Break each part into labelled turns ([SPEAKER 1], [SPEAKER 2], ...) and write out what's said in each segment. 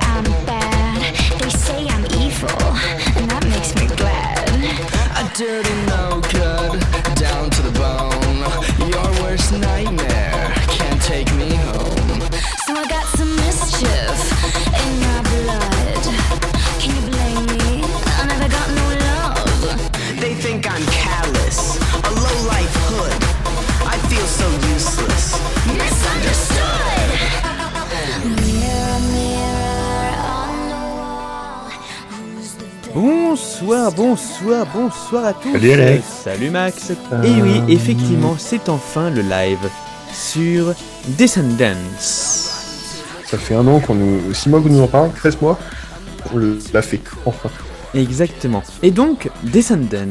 [SPEAKER 1] say I'm trouble. They
[SPEAKER 2] Bonsoir, bonsoir, à tous.
[SPEAKER 3] Salut Alex.
[SPEAKER 2] Salut Max. Et oui, effectivement, c'est enfin le live sur Descendants.
[SPEAKER 3] Ça fait un an qu'on nous. 6 mois que nous en parle, 13 mois. On l'a fait, enfin.
[SPEAKER 2] Exactement. Et donc, Descendants.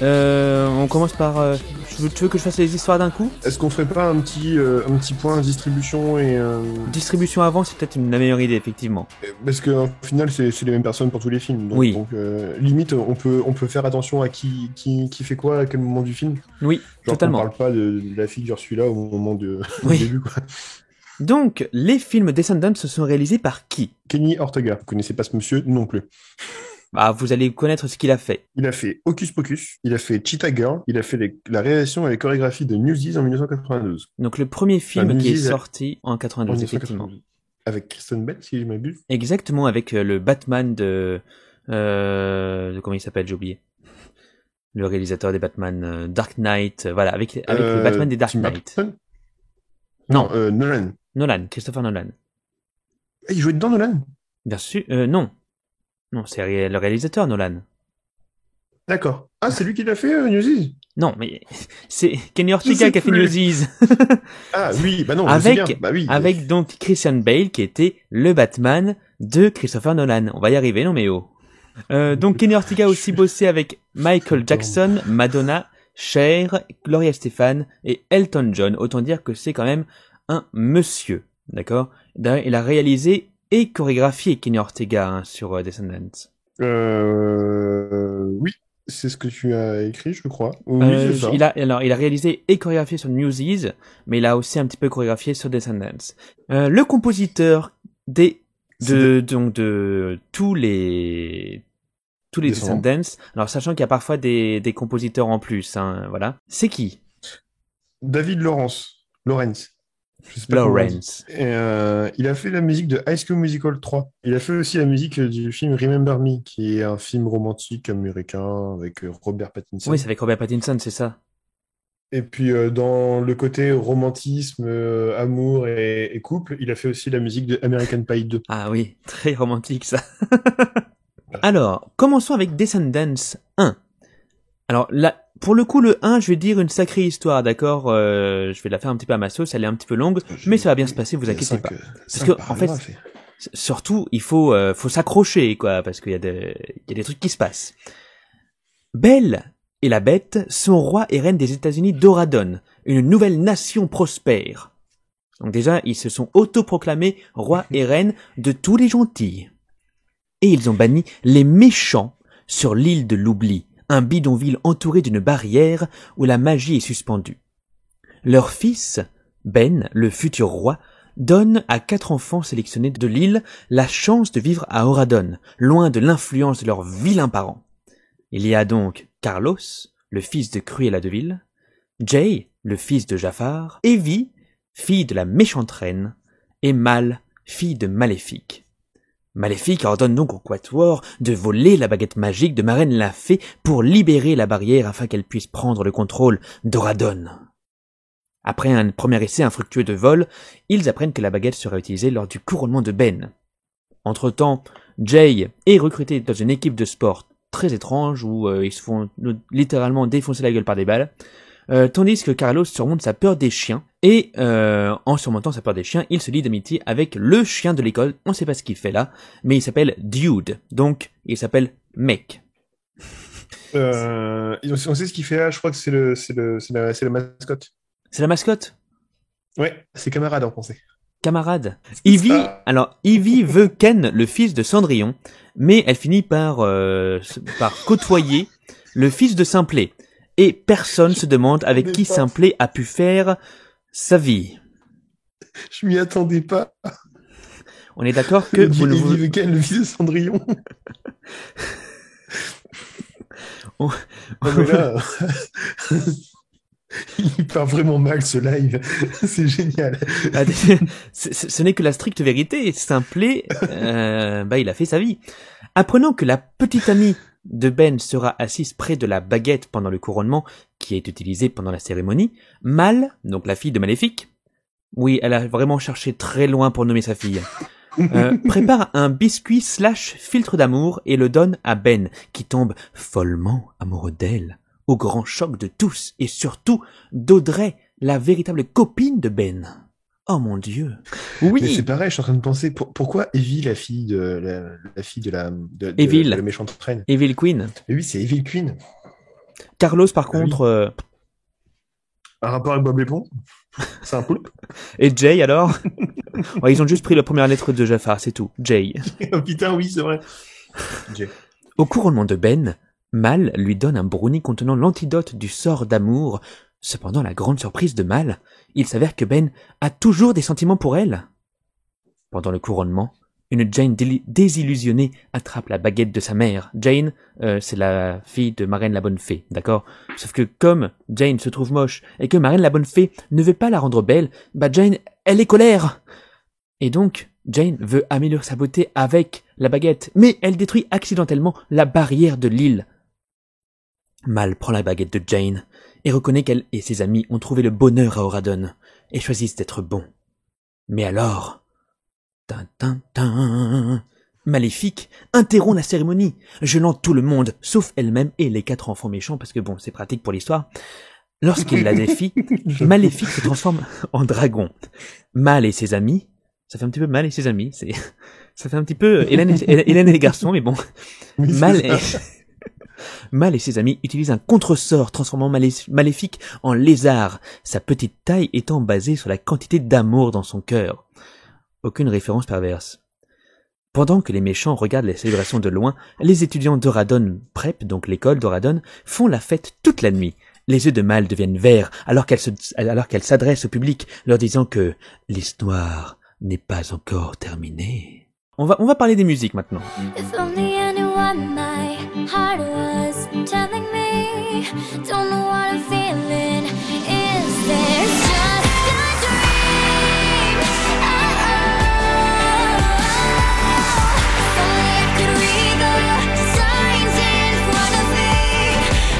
[SPEAKER 2] Euh, on commence par. euh, tu, veux, tu veux que je fasse les histoires d'un coup?
[SPEAKER 3] Est-ce qu'on ferait pas un petit, euh, un petit point distribution et. euh,
[SPEAKER 2] Distribution avant, c'est peut-être une la meilleure idée, effectivement.
[SPEAKER 3] Parce qu'au final, c'est les mêmes personnes pour tous les films. Donc,
[SPEAKER 2] Oui.
[SPEAKER 3] donc, euh, limite, on peut, on peut faire attention à qui, qui, qui fait quoi à quel moment du film.
[SPEAKER 2] Oui,
[SPEAKER 3] Genre,
[SPEAKER 2] totalement.
[SPEAKER 3] on parle pas de, de la figure celui-là au moment de,
[SPEAKER 2] Oui.
[SPEAKER 3] du début, quoi.
[SPEAKER 2] Donc, les films Descendants se sont réalisés par qui?
[SPEAKER 3] Kenny Ortega. Vous connaissez pas ce monsieur non plus.
[SPEAKER 2] Bah, vous allez connaître ce qu'il a fait.
[SPEAKER 3] Il a fait Hocus Pocus, il a fait Cheetah Girl, il a fait les- la réalisation et les chorégraphies de Newsies en 1992.
[SPEAKER 2] Donc, le premier film
[SPEAKER 3] Enfin,
[SPEAKER 2] qui est sorti en
[SPEAKER 3] En
[SPEAKER 2] 92, effectivement.
[SPEAKER 3] 1992. Avec Kristen Bell, si je m'abuse.
[SPEAKER 2] Exactement, avec euh, le Batman de... Euh, de comment il s'appelle, j'ai oublié. Le réalisateur des Batman, euh, Dark Knight, euh, voilà, avec, avec le Batman des Dark Knight. Non.
[SPEAKER 3] euh, Nolan.
[SPEAKER 2] Nolan, Christopher Nolan.
[SPEAKER 3] Ah, il jouait dedans, Nolan?
[SPEAKER 2] Bien sûr, non. Non, c'est le réalisateur, Nolan.
[SPEAKER 3] D'accord. Ah, c'est lui qui l'a fait, euh, Newsies
[SPEAKER 2] Non, mais c'est Kenny
[SPEAKER 3] Je
[SPEAKER 2] Ortega qui a fait. Newsies.
[SPEAKER 3] Ah, oui, bah non, je
[SPEAKER 2] Avec-
[SPEAKER 3] sais bien. Bah oui.
[SPEAKER 2] avec donc Christian Bale qui était le Batman de Christopher Nolan. On va y arriver, non mais oh. Euh, donc Kenny Ortega a aussi bossé avec Michael Jackson, Madonna, Cher, Gloria Stefan et Elton John. Autant dire que c'est quand même un monsieur, d'accord? D'ailleurs, Il a réalisé et chorégraphié Kenny Ortega hein, sur euh, Descendants.
[SPEAKER 3] Euh... Oui, c'est ce que tu as écrit, je crois. Oui,
[SPEAKER 2] Euh,
[SPEAKER 3] ça.
[SPEAKER 2] il a alors il a réalisé et chorégraphié sur Newsies, mais il a aussi un petit peu chorégraphié sur Descendants. Euh, le compositeur des de donc de tous les tous les
[SPEAKER 3] Descendants.
[SPEAKER 2] Descendants. Alors sachant qu'il y a parfois des des compositeurs en plus, hein, voilà. C'est qui?
[SPEAKER 3] David Lawrence. Lawrence. Je sais pas.
[SPEAKER 2] Lawrence.
[SPEAKER 3] Et, euh, il a fait la musique de High School Musical 3. Il a fait aussi la musique du film Remember Me, qui est un film romantique américain avec euh, Robert Pattinson.
[SPEAKER 2] Oui, c'est avec Robert Pattinson, c'est ça.
[SPEAKER 3] Et puis euh, dans le côté romantisme, euh, amour et, et couple, il a fait aussi la musique de American Pie 2.
[SPEAKER 2] Ah oui, très romantique ça. Alors, commençons avec Descendants 1. Alors là, pour le coup, le 1, je vais dire une sacrée histoire, d'accord euh, Je vais la faire un petit peu à ma sauce, elle est un petit peu longue, mais ça va bien se passer, vous inquiétez pas. Parce que, en fait, Surtout, il faut, euh, faut s'accrocher, quoi, parce qu'il y, a des- il y a des trucs qui se passent. Belle et la Bête sont rois et reines des États-Unis d'Oradon, une nouvelle nation prospère. Donc déjà, ils se sont autoproclamés rois et reines de tous les gentils. Et ils ont banni les méchants sur l'île de l'oubli, un bidonville entouré d'une barrière où la magie est suspendue. Leur fils, Ben, le futur roi, donne à quatre enfants sélectionnés de l'île la chance de vivre à Oradon, loin de l'influence de leurs vilains parents. Il y a donc Carlos, le fils de Cruella de Vil, Jay, le fils de Jafar, Evie, fille de la méchante reine, et Mal, fille de Maléfique. Maléfique ordonne donc au Quatuor de voler la baguette magique de Marraine la pour libérer la barrière afin qu'elle puisse prendre le contrôle d'Oradon. Après un premier essai infructueux de vol, ils apprennent que la baguette sera utilisée lors du couronnement de Ben. Entre-temps, Jay est recruté dans une équipe de sport très étrange où euh, ils se font euh, littéralement défoncer la gueule par des balles, euh, tandis que Carlos surmonte sa peur des chiens et euh, en surmontant sa peur des chiens, il se lie d'amitié avec le chien de l'école. On ne sait pas ce qu'il fait là, mais il s'appelle Dude, donc il s'appelle Mec.
[SPEAKER 3] Euh, on sait ce qu'il fait là, je crois que c'est le, c'est le, c'est la, mascotte.
[SPEAKER 2] C'est la mascotte?
[SPEAKER 3] Ouais, c'est camarade en français.
[SPEAKER 2] camarade. Ivy,
[SPEAKER 3] ça.
[SPEAKER 2] alors Ivy veut Ken, le fils de Cendrillon, mais elle finit par euh, par côtoyer le fils de Simplet. Et personne se demande avec qui. Simplet a pu faire sa vie.
[SPEAKER 3] Je m'y attendais pas.
[SPEAKER 2] on est d'accord que vous ne vous...
[SPEAKER 3] Ken, le fils de Cendrillon. Non, là, il part vraiment mal ce live. C'est génial.
[SPEAKER 2] Ah, ce n'est que la stricte vérité. Simplet, euh, bah, il a fait sa vie. Apprenant que la petite amie de Ben sera assise près de la baguette pendant le couronnement qui est utilisé pendant la cérémonie, Mal, donc la fille de Maléfique, oui, elle a vraiment cherché très loin pour nommer sa fille, euh, prépare un biscuit slash filtre d'amour et le donne à Ben, qui tombe follement amoureux d'elle, au grand choc de tous et surtout d'Audrey, la véritable copine de Ben. Oh mon dieu.
[SPEAKER 3] Mais
[SPEAKER 2] Oui.
[SPEAKER 3] c'est pareil, je suis en train de penser pour- pourquoi Evie, la fille de la, la fille de la de, de-
[SPEAKER 2] Evil.
[SPEAKER 3] de la méchante reine.
[SPEAKER 2] Evil Queen.
[SPEAKER 3] Et oui, c'est Evil Queen.
[SPEAKER 2] Carlos, par
[SPEAKER 3] Ah oui.
[SPEAKER 2] contre, euh,
[SPEAKER 3] Un rapport avec Bob Lépon C'est un poulpe?
[SPEAKER 2] Et Jay alors? Ouais, Ils ont juste pris la première lettre de Jafar, c'est tout. Jay.
[SPEAKER 3] Oh, Putain, oui, c'est vrai. Jay.
[SPEAKER 2] Au couronnement de Ben, Mal lui donne un brownie contenant l'antidote du sort d'amour. Cependant, la grande surprise de Mal, il s'avère que Ben a toujours des sentiments pour elle. Pendant le couronnement, une Jane désillusionnée attrape la baguette de sa mère. Jane, euh, c'est la fille de Marraine la Bonne Fée, d'accord? Sauf que comme Jane se trouve moche et que Marraine la Bonne Fée ne veut pas la rendre belle, bah Jane, elle est colère Et donc, Jane veut améliorer sa beauté avec la baguette, mais elle détruit accidentellement la barrière de l'île. Mal prend la baguette de Jane et reconnaît qu'elle et ses amis ont trouvé le bonheur à Oradon et choisissent d'être bons. Mais alors, tin, tin, tin, Maléfique interrompt la cérémonie, gelant tout le monde, sauf elle-même et les quatre enfants méchants, parce que bon, c'est pratique pour l'histoire. Lorsqu'il la défie, Maléfique se transforme en dragon. Mal et ses amis, ça fait un petit peu mal et ses amis, c'est, ça fait un petit peu Hélène et, Hélène et les garçons, mais bon.
[SPEAKER 3] Oui,
[SPEAKER 2] Mal et, Mal et ses amis utilisent un contresort transformant Malé- Maléfique en lézard, sa petite taille étant basée sur la quantité d'amour dans son cœur. Aucune référence perverse. Pendant que les méchants regardent les célébrations de loin, les étudiants d'Oradon Prep, donc l'école d'Oradon, font la fête toute la nuit. Les yeux de Mal deviennent verts alors qu'elle s'adresse au public, leur disant que l'histoire n'est pas encore terminée. On va, on va parler des musiques maintenant.
[SPEAKER 1] Don't know what I'm feeling. Is this just a dream? Oh, only I could read the signs in front of me.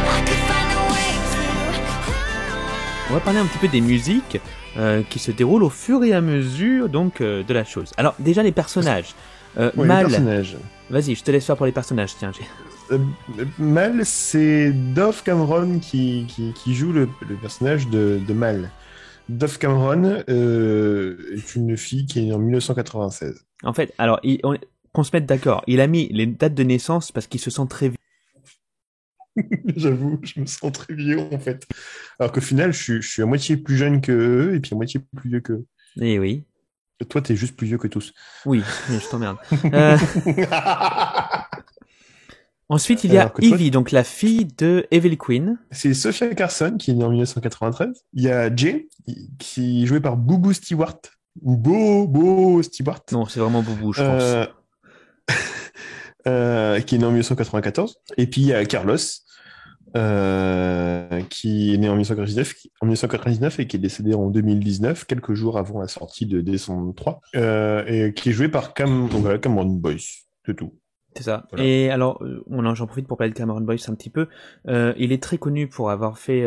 [SPEAKER 1] I could find a way to.
[SPEAKER 2] On va parler un petit peu des musiques euh, qui se déroulent au fur et à mesure donc euh, de la chose. Alors déjà les personnages. Euh,
[SPEAKER 3] Ouais, les
[SPEAKER 2] Mal,
[SPEAKER 3] personnages.
[SPEAKER 2] Vas-y, je te laisse faire pour les personnages. Tiens,
[SPEAKER 3] Euh, Mal, c'est Dove Cameron qui, qui, qui joue le, le personnage de, de Mal. Dove Cameron euh, est une fille qui est née en 1996.
[SPEAKER 2] En fait, alors qu'on se mette d'accord. Il a mis les dates de naissance parce qu'il se sent très vieux.
[SPEAKER 3] J'avoue, je me sens très vieux en fait. Alors qu'au final, je suis, je suis à moitié plus jeune que eux et puis à moitié plus vieux qu'eux.
[SPEAKER 2] Eh oui,
[SPEAKER 3] Toi, t'es juste plus vieux que tous.
[SPEAKER 2] oui, mais je t'emmerde. Euh, ensuite, il y a Evie, donc la fille de Evil Queen.
[SPEAKER 3] C'est Sophia Carson qui est née en 1993. Il y a Jay qui est joué par Boubou Stewart. Ou Bobo Stewart.
[SPEAKER 2] Non, c'est vraiment Boubou, je pense.
[SPEAKER 3] Euh, euh, qui est né en 1994. Et puis il y a Carlos, euh, qui est né en 1999, qui- en 1999 et qui est décédé en 2019, quelques jours avant la sortie de Descendants 3, euh, et qui est joué par Cam, voilà, Cameron Boyce. C'est tout.
[SPEAKER 2] C'est ça.
[SPEAKER 3] Voilà.
[SPEAKER 2] Et alors, euh, on j'en profite pour parler de Cameron Boyce un petit peu. Euh, il est très connu pour avoir fait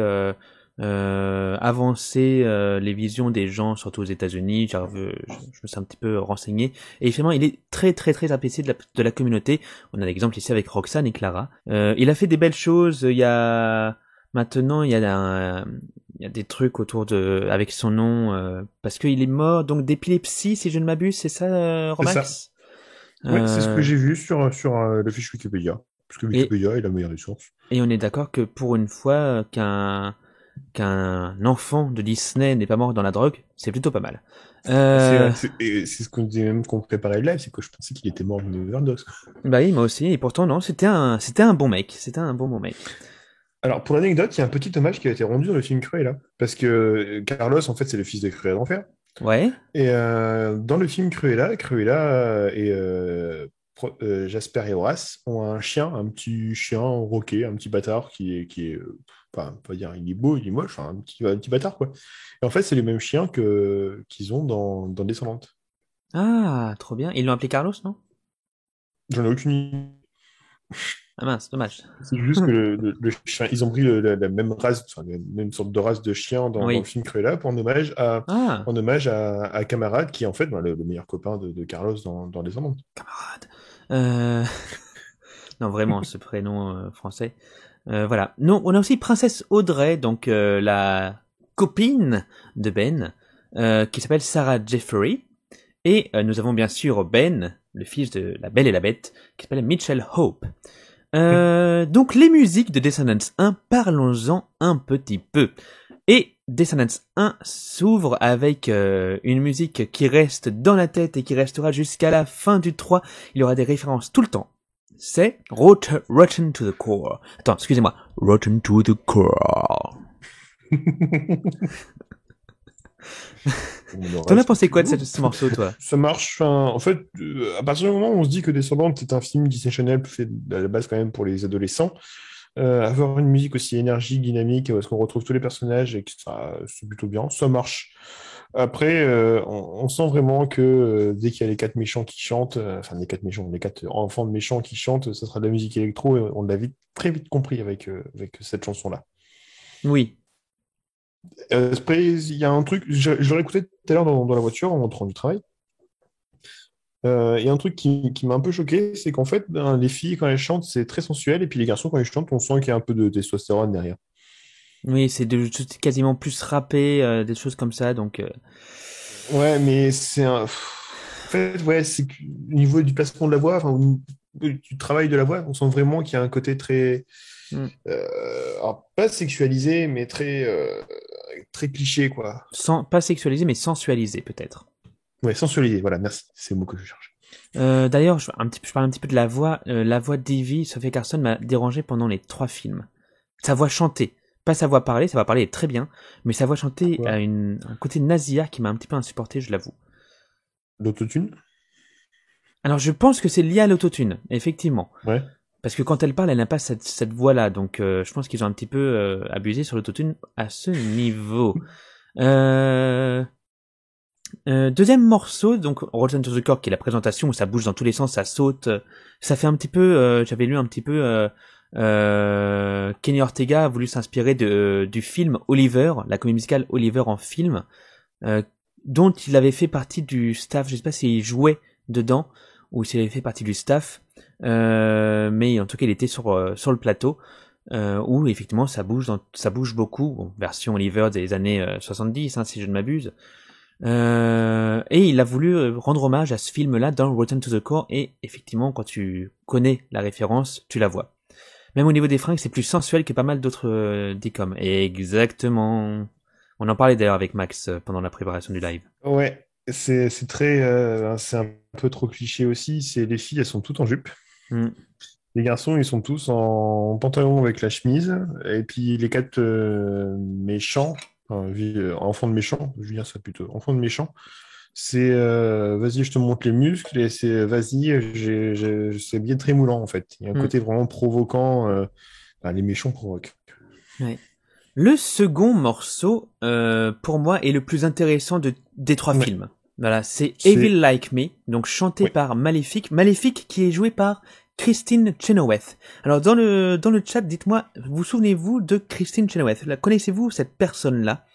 [SPEAKER 2] euh, avancer euh, les visions des gens, surtout aux États-Unis. Je, je me suis un petit peu renseigné. Et finalement, il est très très très apprécié de la, de la communauté. On a l'exemple ici avec Roxane et Clara. Euh, il a fait des belles choses. Il y a maintenant, il y a un, il y a des trucs autour de avec son nom parce qu'il est mort donc d'épilepsie si je ne m'abuse. C'est ça,
[SPEAKER 3] C'est
[SPEAKER 2] Romax
[SPEAKER 3] Ouais, c'est ce que j'ai vu sur, sur le fiche Wikipédia. Parce que Wikipédia est la meilleure des sources.
[SPEAKER 2] Et on est d'accord que pour une fois qu'un qu'un enfant de Disney n'est pas mort dans la drogue, c'est plutôt pas mal. Euh,
[SPEAKER 3] C'est- ce qu'on disait même qu'on préparait le live, c'est que je pensais qu'il était mort d'une overdose.
[SPEAKER 2] bah oui, moi aussi. Et pourtant non, c'était un c'était un bon mec. C'était un bon bon mec.
[SPEAKER 3] Alors, pour l'anecdote, il y a un petit hommage qui a été rendu dans le film Cruella. Parce que euh, Carlos, en fait, c'est le fils de Cruella d'Enfer.
[SPEAKER 2] Ouais.
[SPEAKER 3] Et euh, dans le film Cruella, Cruella et euh, Jasper et Horace ont un chien, un petit chien roqué, un petit bâtard qui est, qui est enfin, on va dire, il est beau, il est moche, enfin, un petit, un petit bâtard, quoi. Et en fait, c'est les mêmes chiens que, qu'ils ont dans, dans Descendante.
[SPEAKER 2] Ah, trop bien. Ils l'ont appelé Carlos, non?
[SPEAKER 3] J'en ai aucune idée.
[SPEAKER 2] Ah mince, dommage.
[SPEAKER 3] C'est juste que le, le- le chien, ils ont pris le- la, la même race, enfin, la même sorte de race de chien dans,
[SPEAKER 2] Oui.
[SPEAKER 3] dans le film Cruella pour en hommage à,
[SPEAKER 2] Ah,
[SPEAKER 3] en hommage à, à Camarade, qui est en fait bah, le, le meilleur copain de, de Carlos dans, dans Descendante.
[SPEAKER 2] camarade. Euh... non, vraiment, ce prénom euh, français. Euh, voilà. Non, on a aussi Princesse Audrey, donc euh, la copine de Ben, euh, qui s'appelle Sarah Jeffrey. Et nous avons bien sûr Ben, le fils de la Belle et la Bête, qui s'appelle Mitchell Hope. Donc les musiques de Descendants 1, parlons-en un petit peu. Et Descendants 1 s'ouvre avec euh, une musique qui reste dans la tête et qui restera jusqu'à la fin du 3. Il y aura des références tout le temps. C'est Rot- Rotten to the Core. Attends, excusez-moi. Rotten to the Core. T'en as pensé quoi de cette- ce morceau, toi?
[SPEAKER 3] Ça marche. en fait, euh, à partir du moment où on se dit que Descendante est un film Disney Channel fait à la base quand même pour les adolescents, euh, avoir une musique aussi énergique, dynamique, où est-ce qu'on retrouve tous les personnages et que ça, c'est plutôt bien, ça marche. Après, euh, on, on sent vraiment que euh, dès qu'il y a les quatre méchants qui chantent, euh, enfin les quatre méchants, les quatre enfants de méchants qui chantent, ça sera de la musique électro et on l'a vite, très vite compris avec, avec cette chanson-là.
[SPEAKER 2] Oui.
[SPEAKER 3] Après, il y a un truc, je, je l'ai écouté tout à l'heure dans, dans la voiture en rentrant du travail. Il y a un truc qui, qui m'a un peu choqué, c'est qu'en fait, ben, les filles, quand elles chantent, c'est très sensuel, et puis les garçons, quand ils chantent, on sent qu'il y a un peu de testostérone derrière.
[SPEAKER 2] Oui, c'est quasiment plus rappé, euh, des choses comme ça, donc... euh,
[SPEAKER 3] Ouais, mais c'est un. En fait, ouais, c'est au niveau du placement de la voix, enfin, au- du travail de la voix, on sent vraiment qu'il y a un côté très.
[SPEAKER 2] Mm.
[SPEAKER 3] euh, alors, pas sexualisé, mais très, euh, très cliché, quoi.
[SPEAKER 2] sans, pas sexualisé, mais sensualisé, peut-être.
[SPEAKER 3] Ouais, sensualisé, voilà, merci, c'est le mot que je cherche.
[SPEAKER 2] Euh, D'ailleurs, je, un petit, je parle un petit peu de la voix. Euh, la voix d'Evie, Sophia Carson m'a dérangé pendant les trois films. Sa voix chantée, pas sa voix parlée, sa voix parlée est très bien, mais sa voix chantée
[SPEAKER 3] Pourquoi
[SPEAKER 2] a une, un côté nasillard qui m'a un petit peu insupporté, je l'avoue.
[SPEAKER 3] L'autotune?
[SPEAKER 2] Alors je pense que c'est lié à l'autotune, effectivement.
[SPEAKER 3] Ouais.
[SPEAKER 2] Parce que quand elle parle, elle n'a pas cette, cette voix-là, donc euh, je pense qu'ils ont un petit peu euh, abusé sur l'autotune à ce niveau. Euh... euh, deuxième morceau, donc Rotten to the Core, qui est la présentation où ça bouge dans tous les sens, ça saute, ça fait un petit peu, euh, j'avais lu un petit peu, euh, euh, Kenny Ortega a voulu s'inspirer de du film Oliver, la comédie musicale Oliver en film, euh, dont il avait fait partie du staff, je sais pas s'il jouait dedans ou s'il avait fait partie du staff, euh, mais en tout cas il était sur euh, sur le plateau euh, où effectivement ça bouge dans, ça bouge beaucoup, version Oliver des années euh, 70 hein, si je ne m'abuse. Euh, et il a voulu euh, rendre hommage à ce film-là dans Rotten to the Core et effectivement quand tu connais la référence, tu la vois. Même au niveau des fringues, c'est plus sensuel que pas mal d'autres euh, décoms. Exactement. On en parlait d'ailleurs avec Max euh, pendant la préparation du live.
[SPEAKER 3] Ouais, c'est très, euh, c'est un peu trop cliché aussi. C'est les filles, elles sont toutes en jupe.
[SPEAKER 2] Mm.
[SPEAKER 3] Les garçons, ils sont tous en pantalon avec la chemise. Et puis les quatre euh, méchants, enfin, enfants de méchants, je veux dire ça plutôt, enfants de méchants. C'est euh, vas-y, je te montre les muscles et c'est vas-y, j'ai- j'ai- c'est bien très moulant en fait. Il y a un
[SPEAKER 2] Mm.
[SPEAKER 3] côté vraiment provoquant. euh, enfin, les méchants provoquent.
[SPEAKER 2] Le second morceau, euh, pour moi, est le plus intéressant de, des trois
[SPEAKER 3] Ouais.
[SPEAKER 2] films. Voilà, c'est Evil Like Me, donc chanté
[SPEAKER 3] Ouais.
[SPEAKER 2] par Maléfique. Maléfique qui est joué par Christine Chenoweth. Alors dans le dans le chat, dites-moi, vous souvenez-vous de Christine Chenoweth? Connaissez-vous cette personne-là?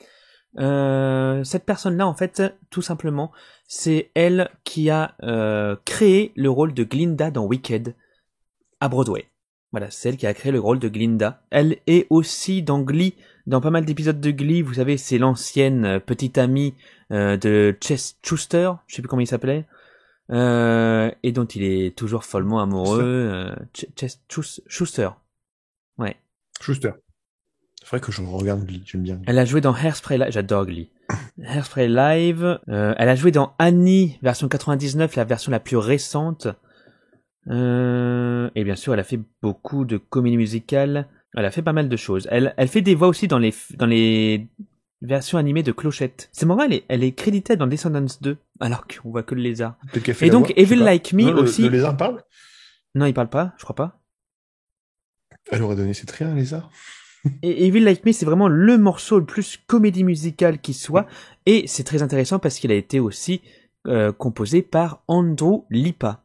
[SPEAKER 2] Euh, Cette personne-là, en fait, tout simplement, c'est elle qui a euh, créé le rôle de Glinda dans Wicked à Broadway. Voilà, c'est elle qui a créé le rôle de Glinda. Elle est aussi dans Glee, dans pas mal d'épisodes de Glee. Vous savez, c'est l'ancienne euh, petite amie euh, de Chess Schuster, je sais plus comment il s'appelait, euh, et dont il est toujours follement amoureux. euh, Ch- Chess Schus- Schuster. Ouais.
[SPEAKER 3] Schuster. C'est vrai que je regarde Glee, j'aime bien.
[SPEAKER 2] Elle a joué dans Hairspray Live, j'adore Glee. Hairspray Live. euh, elle a joué dans Annie, version 99, la version la plus récente. Euh, et bien sûr, elle a fait beaucoup de comédies musicales. Elle a fait pas mal de choses. Elle, elle fait des voix aussi dans les, dans les version animée de Clochette. C'est marrant, elle est, elle est créditée dans Descendants 2, alors qu'on voit que le lézard. Et donc,
[SPEAKER 3] voix,
[SPEAKER 2] Evil. Like Me
[SPEAKER 3] Non,
[SPEAKER 2] aussi.
[SPEAKER 3] Le lézard parle?
[SPEAKER 2] Non, il parle pas, je crois pas.
[SPEAKER 3] Elle aurait donné ses traits, un lézard?
[SPEAKER 2] Et Evil Like Me, c'est vraiment le morceau le plus comédie musicale qui soit. Et c'est très intéressant parce qu'il a été aussi euh, composé par Andrew Lipa.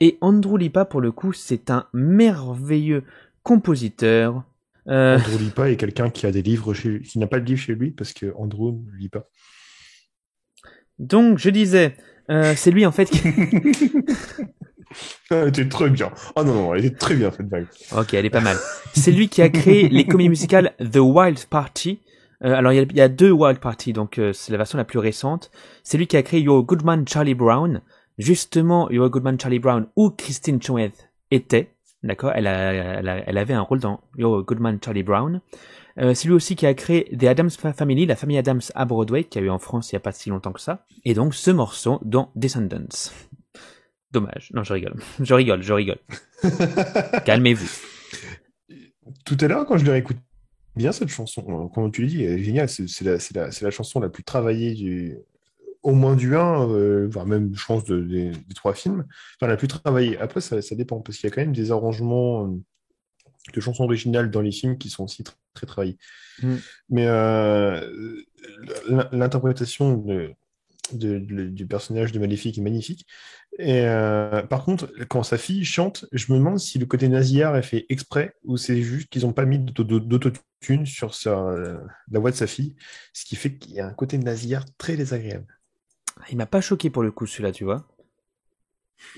[SPEAKER 2] Et Andrew Lipa, pour le coup, c'est un merveilleux compositeur. Euh,
[SPEAKER 3] Andrew lit pas et quelqu'un qui a des livres chez qui n'a pas de livre chez lui parce que Andrew ne lit pas.
[SPEAKER 2] donc, je disais, euh, c'est lui en fait qui...
[SPEAKER 3] Elle était très bien. Oh non, non, elle était très bien cette vague.
[SPEAKER 2] Ok, elle est pas mal. C'est lui qui a créé les comédies musicales The Wild Party. Euh, alors, il y, a, deux Wild Party, donc euh, c'est la version la plus récente. C'est lui qui a créé You're a Good Man Charlie Brown. Justement, You're a Good Man Charlie Brown, où Christine Choueth était. D'accord? Elle, elle, avait un rôle dans You're a Good Man Charlie Brown. Euh, c'est lui aussi qui a créé The Adams Family, la famille Adams à Broadway, qui a eu en France il y a pas si longtemps que ça. Et donc, ce morceau dans Descendants. Dommage. Non, je rigole. Je rigole, je rigole. Calmez-vous.
[SPEAKER 3] Tout à l'heure, quand je l'ai réécouté bien cette chanson, euh, comme tu l'as dit, elle est géniale. C'est la, chanson la plus travaillée du, au moins du 1, euh, voire même, je pense, de- des, des trois films. Enfin, la plus travaillée. Après, ça, ça dépend, parce qu'il y a quand même des arrangements euh, de chansons originales dans les films qui sont aussi tr- très travaillés.
[SPEAKER 2] Mm.
[SPEAKER 3] Mais euh, l'in- l'interprétation de- de- de- du personnage de Maléfique est magnifique. Et euh, par contre, quand sa fille chante, je me demande si le côté nasillard est fait exprès ou c'est juste qu'ils n'ont pas mis d'auto- d'autotune sur sa, la voix de sa fille, ce qui fait qu'il y a un côté nasillard très désagréable.
[SPEAKER 2] Il m'a pas choqué pour le coup celui-là, tu vois.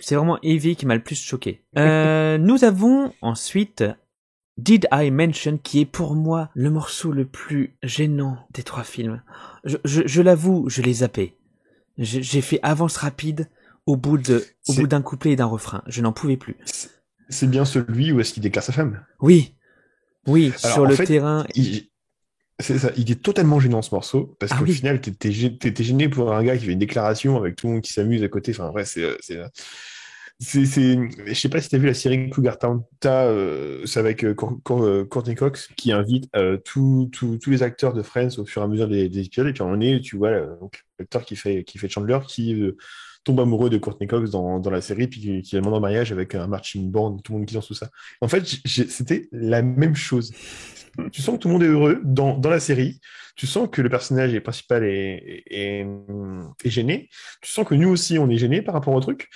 [SPEAKER 2] C'est vraiment Evie qui m'a le plus choqué. Euh, nous avons ensuite Did I Mention qui est pour moi le morceau le plus gênant des trois films. Je, je, je l'avoue, je l'ai zappé. J'ai fait avance rapide au bout de, au bout d'un couplet et d'un refrain. Je n'en pouvais plus.
[SPEAKER 3] C'est- bien celui où est-ce qu'il déclare sa femme.
[SPEAKER 2] Oui, oui,
[SPEAKER 3] Alors,
[SPEAKER 2] sur le
[SPEAKER 3] fait,
[SPEAKER 2] terrain.
[SPEAKER 3] Il, c'est ça, il est totalement gênant ce morceau, parce
[SPEAKER 2] Ah
[SPEAKER 3] qu'au
[SPEAKER 2] oui.
[SPEAKER 3] final, t'étais gêné pour un gars qui fait une déclaration avec tout le monde qui s'amuse à côté. Enfin, ouais, c'est. C'est- je sais pas si t'as vu la série Cougar Town. Euh, c'est avec euh, euh, Courtney Cox qui invite tous les acteurs de Friends au fur et à mesure des, des épisodes. Et puis à un tu vois l'acteur qui fait, qui fait Chandler qui tombe amoureux de Courtney Cox dans, dans la série, puis qui, demande en mariage avec un marching band, tout le monde qui danse tout ça. En fait, c'était la même chose. Tu sens que tout le monde est heureux dans, dans la série. Tu sens que le personnage principal est, est, est- est gêné. Tu sens que nous aussi, on est gêné par rapport au truc.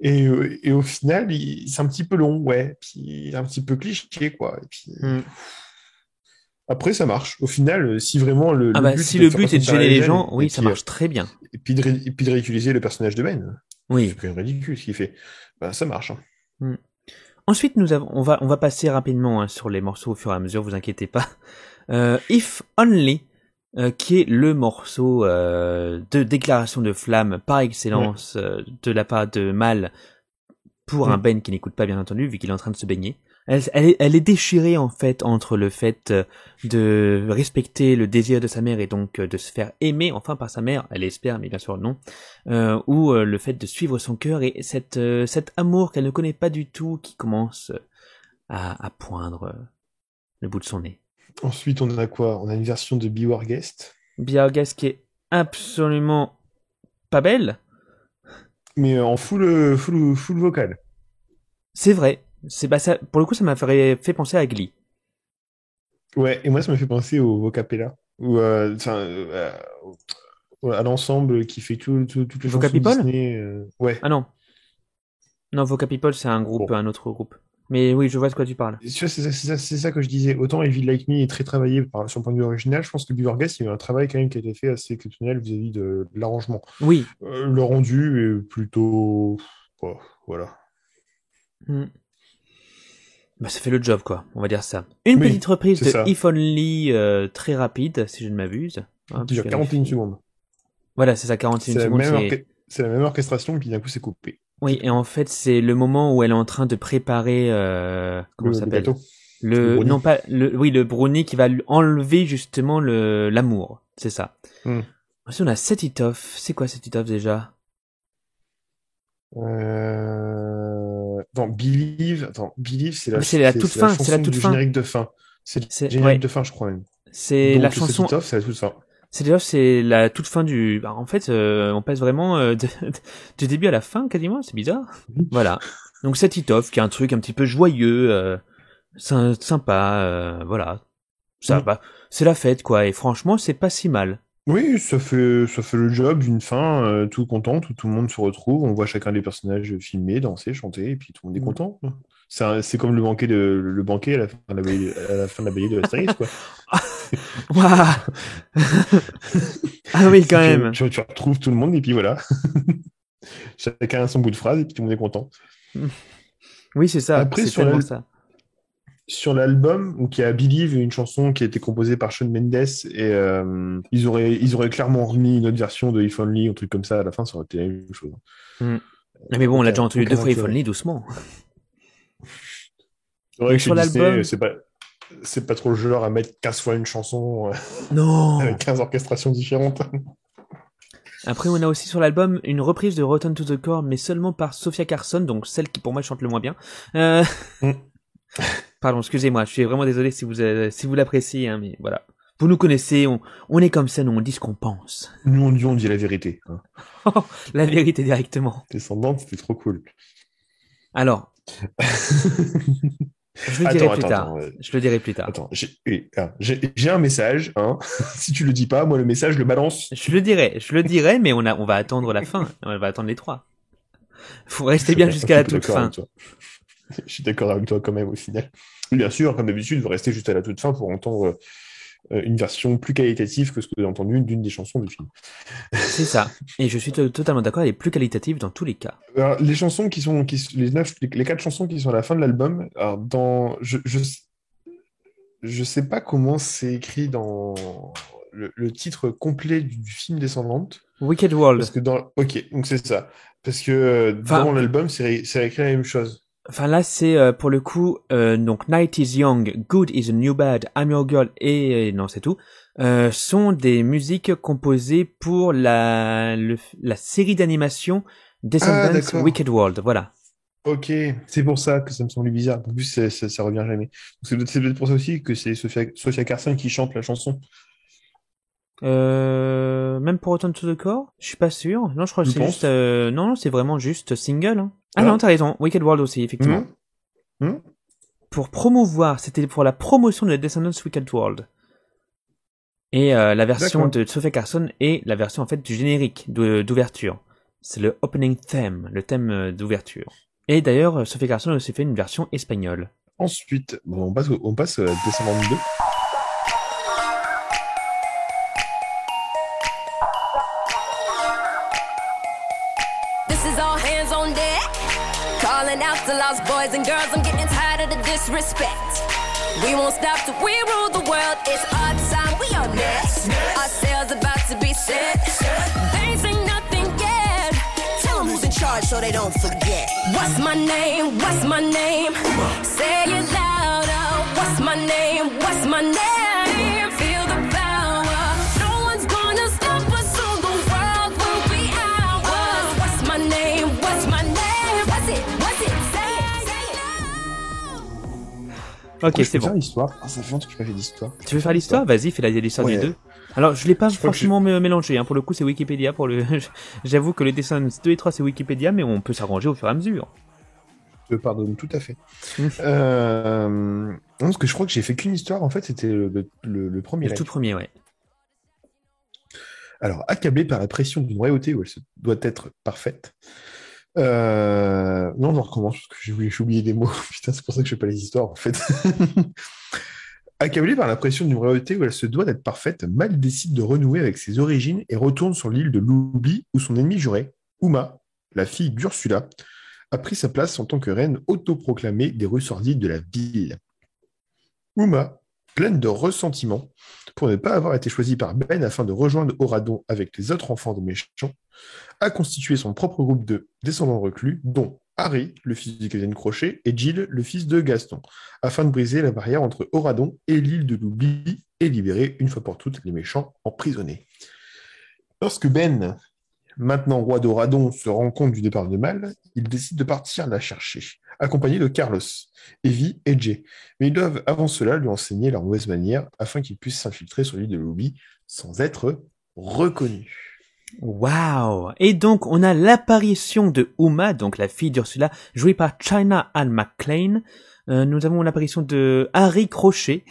[SPEAKER 3] Et, euh, et au final, c'est un petit peu long, ouais. Puis un petit peu cliché, quoi. Et puis,
[SPEAKER 2] Hmm.
[SPEAKER 3] Après, ça marche. Au final, euh, si vraiment le,
[SPEAKER 2] Ah
[SPEAKER 3] le
[SPEAKER 2] bah,
[SPEAKER 3] but,
[SPEAKER 2] si le but est de gêner les gens, oui,
[SPEAKER 3] puis,
[SPEAKER 2] ça marche très bien.
[SPEAKER 3] euh, Et puis de, et puis de ridiculiser le personnage de Ben.
[SPEAKER 2] Oui.
[SPEAKER 3] C'est quand même ridicule ce qu'il fait. Bah, ça marche. hein.
[SPEAKER 2] Ensuite, nous avons, on va, on va passer rapidement hein, sur les morceaux au fur et à mesure, vous inquiétez pas. Euh, If Only, euh, qui est le morceau euh, de déclaration de flamme par excellence euh, de la part de Mal pour un
[SPEAKER 3] Mm.
[SPEAKER 2] Ben qui n'écoute pas bien entendu vu qu'il est en train de se baigner. Elle, elle, est, elle est déchirée en fait entre le fait euh, de respecter le désir de sa mère et donc de se faire aimer enfin par sa mère, elle espère mais bien sûr non, euh, ou le fait de suivre son cœur et cette, euh, cet amour qu'elle ne connaît pas du tout qui commence à, à poindre le bout de son nez.
[SPEAKER 3] Ensuite, on a quoi? On a une version de Beware Guest.
[SPEAKER 2] Biargas qui est absolument pas belle,
[SPEAKER 3] mais en full, euh, full, full vocal.
[SPEAKER 2] c'est vrai. C'est bah ça, pour le coup, ça m'a fait, fait penser à Glee.
[SPEAKER 3] Ouais, et moi, ça me fait penser au Vocapella, ou euh, euh, à l'ensemble qui fait tout, tout, toutes les chansons
[SPEAKER 2] Vocapipole?
[SPEAKER 3] Disney. euh, ouais.
[SPEAKER 2] Ah non, non, Voca People, c'est un groupe,
[SPEAKER 3] Bon.
[SPEAKER 2] un autre groupe. Mais oui, je vois de quoi tu parles.
[SPEAKER 3] C'est ça, que je disais. Autant Evil Like Me est très travaillé par son point de vue original, je pense que Guest, il y a eu un travail quand même qui a été fait assez exceptionnel vis-à-vis de, de l'arrangement.
[SPEAKER 2] Oui.
[SPEAKER 3] Euh, le rendu est plutôt. oh, voilà.
[SPEAKER 2] Hmm. Bah, ça fait le job, quoi. On va dire ça. Une
[SPEAKER 3] Oui,
[SPEAKER 2] petite reprise de
[SPEAKER 3] ça.
[SPEAKER 2] If Only euh, très rapide, si je ne m'abuse. Je
[SPEAKER 3] dure 41
[SPEAKER 2] vérifie.
[SPEAKER 3] secondes.
[SPEAKER 2] Voilà, c'est ça, 41
[SPEAKER 3] C'est la,
[SPEAKER 2] secondes. c'est
[SPEAKER 3] la même orchestration, puis d'un coup, c'est coupé.
[SPEAKER 2] Oui, et en fait, c'est le moment où elle est en train de préparer, euh, comment
[SPEAKER 3] Le-
[SPEAKER 2] s'appelle? Le, non pas, le, oui, le brownie qui va lui enlever justement le, l'amour. C'est ça.
[SPEAKER 3] Hmm.
[SPEAKER 2] Ensuite, on a Set It Off. C'est quoi Set It Off déjà?
[SPEAKER 3] Euh... Attends, Believe, attends, Believe, c'est la,
[SPEAKER 2] c'est la toute fin, c'est la toute
[SPEAKER 3] du
[SPEAKER 2] fin.
[SPEAKER 3] générique de fin. C'est générique
[SPEAKER 2] ouais.
[SPEAKER 3] de fin, je crois même.
[SPEAKER 2] C'est
[SPEAKER 3] Donc,
[SPEAKER 2] la chanson.
[SPEAKER 3] set-off, c'est la toute fin.
[SPEAKER 2] C'est déjà c'est la toute fin du. bah, en fait, euh, on passe vraiment euh, de- du début à la fin quasiment. C'est bizarre. Voilà. Donc cet It-Off qui est un truc un petit peu joyeux, euh, sy- sympa, voilà. Ça
[SPEAKER 3] Mm.
[SPEAKER 2] C'est la fête quoi. Et franchement, c'est pas si mal.
[SPEAKER 3] Oui, ça fait, ça fait le job d'une fin, tout content, tout, tout le monde se retrouve, on voit chacun des personnages filmer, danser, chanter, et puis tout le monde est
[SPEAKER 2] Mm.
[SPEAKER 3] content. C'est comme le banquet de, le banquet à la fin de la à la fin de la de Astérix, quoi.
[SPEAKER 2] Ah oui, quand même.
[SPEAKER 3] Tu, tu retrouves tout le monde, et puis voilà. Chacun a son bout de phrase, et puis tout le monde est content.
[SPEAKER 2] Oui, c'est ça.
[SPEAKER 3] Après, sur la-
[SPEAKER 2] ça.
[SPEAKER 3] Sur l'album, donc il y a Believe, une chanson qui a été composée par Shawn Mendes, et euh, ils, auraient, ils auraient clairement remis une autre version de If Only, un truc comme ça, à la fin, ça aurait été la même chose.
[SPEAKER 2] Mais bon, on l'a déjà entendu deux fois,
[SPEAKER 3] intérêt.
[SPEAKER 2] le lit doucement.
[SPEAKER 3] C'est vrai que
[SPEAKER 2] sur l'album-
[SPEAKER 3] c'est pas, c'est pas trop le genre à mettre 15 fois une chanson euh,
[SPEAKER 2] Non.
[SPEAKER 3] avec 15 orchestrations différentes.
[SPEAKER 2] Après, on a aussi sur l'album une reprise de Rotten to the Core, mais seulement par Sophia Carson, donc celle qui pour moi chante le moins bien. Euh...
[SPEAKER 3] Mm.
[SPEAKER 2] Pardon, excusez-moi, je suis vraiment désolé si vous euh, si vous l'appréciez, hein, mais voilà. Vous nous connaissez, on, on est comme ça, nous on dit ce qu'on pense.
[SPEAKER 3] Nous, on dit, on dit la vérité. Hein.
[SPEAKER 2] La vérité directement.
[SPEAKER 3] Descendante, c'était trop cool.
[SPEAKER 2] Alors, je le
[SPEAKER 3] Attends,
[SPEAKER 2] dirai
[SPEAKER 3] attends,
[SPEAKER 2] plus tard.
[SPEAKER 3] attends,
[SPEAKER 2] Je le dirai plus tard.
[SPEAKER 3] Attends, j'ai ah, un message. Hein. si tu le dis pas, moi, le message, je le balance.
[SPEAKER 2] Je le dirai, je le dirai, mais on a, on va attendre la fin. On va attendre les trois. Faut rester bien jusqu'à la toute fin.
[SPEAKER 3] Je suis d'accord avec toi quand même au final. Bien sûr, comme d'habitude, vous rester juste à la toute fin pour entendre une version plus qualitative que ce que avez entendu d'une des chansons du film.
[SPEAKER 2] C'est ça. Et je suis to- totalement d'accord, elle est plus qualitative dans tous les cas.
[SPEAKER 3] Alors, les chansons qui sont, qui, les neuf, les, les quatre chansons qui sont à la fin de l'album, alors dans, je, je, je sais pas comment c'est écrit dans le, le titre complet du, du film Descendante,
[SPEAKER 2] Wicked World.
[SPEAKER 3] parce que dans, ok, donc c'est ça, parce que euh,
[SPEAKER 2] Enfin-
[SPEAKER 3] dans l'album, c'est écrit la même chose.
[SPEAKER 2] Enfin là c'est euh, pour le coup euh, donc Night is Young, Good is a New Bad, I'm Your Girl et, et non c'est tout euh, sont des musiques composées pour la le- la série d'animation Descendants
[SPEAKER 3] d'accord.
[SPEAKER 2] Wicked World. Voilà.
[SPEAKER 3] Ok, c'est pour ça que ça me semblait bizarre. En plus, ça, ça revient jamais. C'est peut-être pour ça aussi que c'est Sophia, Sophia Carson qui chante la chanson.
[SPEAKER 2] Euh, même pour to the Core, je suis pas sûr. Non je crois que c'est juste euh, non non, c'est vraiment juste single. hein. Ah
[SPEAKER 3] Ah.
[SPEAKER 2] non t'as raison, Wicked World aussi effectivement.
[SPEAKER 3] Mhm. Mhm.
[SPEAKER 2] pour promouvoir, c'était pour la promotion de la Descendants Wicked World. Et euh, la version de Sophia Carson est la version en fait du générique d'ouverture. C'est le opening theme, le thème euh, d'ouverture. Et d'ailleurs, euh, Sophia Carson a aussi fait une version espagnole.
[SPEAKER 3] Ensuite, bon, on passe, on passe à Descendant 2.
[SPEAKER 4] Out lost boys and girls. I'm getting tired of the disrespect. We won't stop till we rule the world. It's our time, we are next. Our sails about to be set. They ain't nothing yet. Tell them who's in charge so they don't forget. What's my name? What's my name? Say it louder. What's my name? What's my name?
[SPEAKER 2] Ok, c'est bon.
[SPEAKER 3] l'histoire. Ah, ça fait longtemps que je n'ai pas fait d'histoire.
[SPEAKER 2] Tu veux faire l'histoire Vas-y, fais la- l'histoire des
[SPEAKER 3] Ouais.
[SPEAKER 2] deux. Alors, je l'ai pas
[SPEAKER 3] Je
[SPEAKER 2] franchement mé- mélangé. Hein. Pour le coup, c'est Wikipédia. Pour le, j'avoue que les dessins 2 et 3 c'est Wikipédia, mais on peut s'arranger au fur et à mesure.
[SPEAKER 3] Je pardonne tout à fait.
[SPEAKER 2] Mm.
[SPEAKER 3] Euh, non, parce que je crois que j'ai fait qu'une histoire, en fait, c'était le, le- le- le premier
[SPEAKER 2] Le tout premier, ouais.
[SPEAKER 3] Alors, accablé par la pression d'une royauté où elle se- doit être parfaite. Euh, Non, on recommence parce que j'ai oublié, des mots. Putain, c'est pour ça que je fais pas les histoires, en fait. Accablé par la pression d'une royauté où elle se doit d'être parfaite, Mal décide de renouer avec ses origines et retourne sur l'île de l'oubli où son ennemi juré, Uma, la fille d'Ursula, a pris sa place en tant que reine autoproclamée des rues sordides de la ville. Uma, pleine de ressentiment pour ne pas avoir été choisie par Ben afin de rejoindre Oradon avec les autres enfants de méchants, a constitué son propre groupe de descendants reclus, dont Harry, le fils du capitaine Crochet, et Jill, le fils de Gaston, afin de briser la barrière entre Oradon et l'île de l'oubli et libérer une fois pour toutes les méchants emprisonnés. Lorsque Ben Maintenant, roi d'Oradon se rend compte du départ de Mal, il décide de partir la chercher, accompagné de Carlos, Evie et Jay. Mais ils doivent avant cela lui enseigner leur mauvaise manière afin qu'il puisse s'infiltrer sur l'île de Lobby sans être reconnu.
[SPEAKER 2] Waouh Et donc, on a l'apparition de Uma, donc la fille d'Ursula, jouée par China Anne McClain. Euh, nous avons l'apparition de Harry Crochet,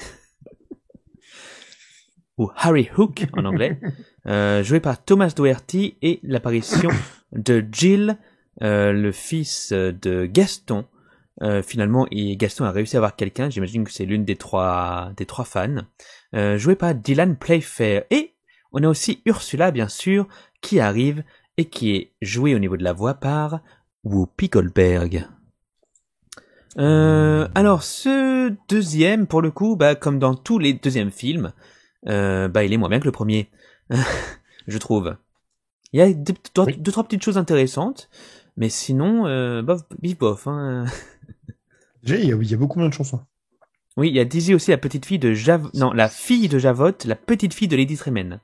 [SPEAKER 2] ou Harry Hook en anglais, euh, joué par Thomas Doherty, et l'apparition de Jill, euh, le fils de Gaston. Euh, finalement, et Gaston a réussi à avoir quelqu'un, j'imagine que c'est l'une des trois, des trois fans, euh, joué par Dylan Playfair. Et on a aussi Ursula, bien sûr, qui arrive et qui est jouée au niveau de la voix par Whoopi Goldberg. Euh, alors ce deuxième, pour le coup, bah, comme dans tous les deuxièmes films, euh, bah, il est moins bien que le premier, je trouve. Il y a deux, trois,
[SPEAKER 3] Oui.
[SPEAKER 2] deux, trois petites choses intéressantes, mais sinon, euh, bof, bif bof. Hein.
[SPEAKER 3] Déjà, il y, a, il y a beaucoup moins de chansons.
[SPEAKER 2] Oui, il y a Dizzy aussi, la petite fille de Jav... Non, la fille de Javotte, la petite fille de Lady Tremen.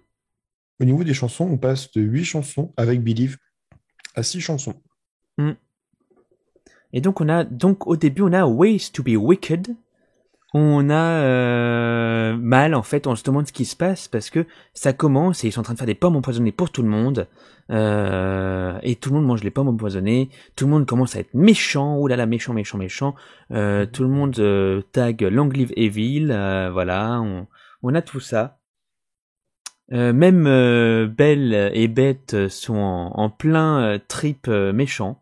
[SPEAKER 3] Au niveau des chansons, on passe de 8 chansons avec Believe à 6 chansons.
[SPEAKER 2] Et donc on a donc au début on a Ways to be Wicked. On a euh, mal en fait, on se demande ce qui se passe parce que ça commence et ils sont en train de faire des pommes empoisonnées pour tout le monde Euh, et tout le monde mange les pommes empoisonnées. Tout le monde commence à être méchant, oh là là méchant méchant méchant. Euh, tout le monde tag Long Live Evil, voilà, on a tout ça. Euh, même euh, Belle et Bette sont en, en plein euh, trip euh, méchant.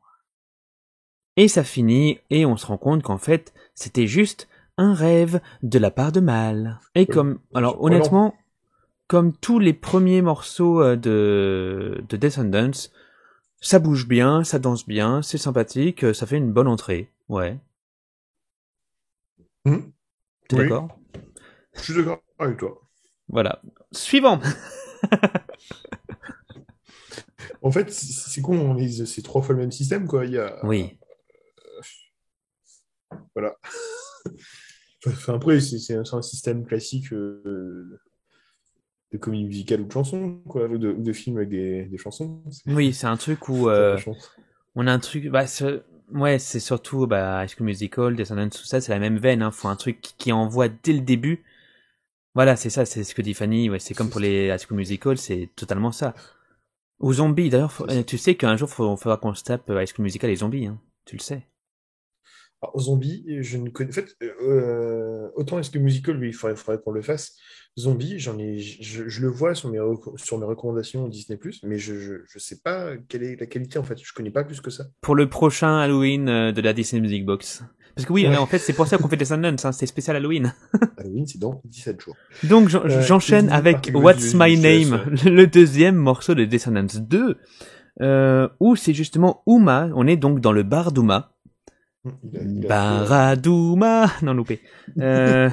[SPEAKER 2] Et ça finit, et on se rend compte qu'en fait, c'était juste un rêve de la part de Mal. Et comme, alors honnêtement, comme tous les premiers morceaux de, de Descendants, ça bouge bien, ça danse bien, c'est sympathique, ça fait une bonne entrée. Ouais.
[SPEAKER 3] Hmm.
[SPEAKER 2] T'es
[SPEAKER 3] Oui.
[SPEAKER 2] d'accord?
[SPEAKER 3] Je suis d'accord avec toi.
[SPEAKER 2] Voilà. Suivant.
[SPEAKER 3] En fait, c'est con, on est- c'est trois fois le même système, quoi. Il y a...
[SPEAKER 2] Oui.
[SPEAKER 3] Voilà. Enfin, après, c'est c'est un, c'est un système classique euh, de comédie musicale ou de chanson, quoi, ou de, ou de film avec des, des chansons. C'est-
[SPEAKER 2] Oui, c'est un truc où euh, on a un truc. Bah, c'est- ouais, c'est surtout bah, High School Musical, Descendants, tout ça, c'est la même veine. Hein. Faut un truc qui, qui envoie dès le début. Voilà, c'est ça, c'est ce que dit Fanny. Ouais, c'est comme pour les High School Musical, c'est totalement ça. Ou zombies, d'ailleurs, faut- tu sais qu'un jour, il faudra qu'on se tape euh, High School Musical et zombies, hein. tu le sais.
[SPEAKER 3] Alors, Zombie, je ne connais. En fait, euh, autant est-ce que musical, lui, il faudrait, faudrait qu'on le fasse. Zombie, j'en ai, je, je le vois sur mes, reco- sur mes recommandations Disney+, mais je, je, je sais pas quelle est la qualité, en fait. Je connais pas plus que ça.
[SPEAKER 2] Pour le prochain Halloween euh, de la Disney Music Box. Parce que oui,
[SPEAKER 3] Ouais.
[SPEAKER 2] en fait, c'est pour ça qu'on fait Descendants, hein, c'est spécial Halloween.
[SPEAKER 3] Halloween, c'est dans 17 jours.
[SPEAKER 2] Donc
[SPEAKER 3] Euh,
[SPEAKER 2] j'enchaîne avec What's My Name, le deuxième morceau de Descendants 2, euh, où c'est justement Uma, on est donc dans le bar d'Uma.
[SPEAKER 3] Il a- il a
[SPEAKER 2] Baradouma Non, loupé. Euh,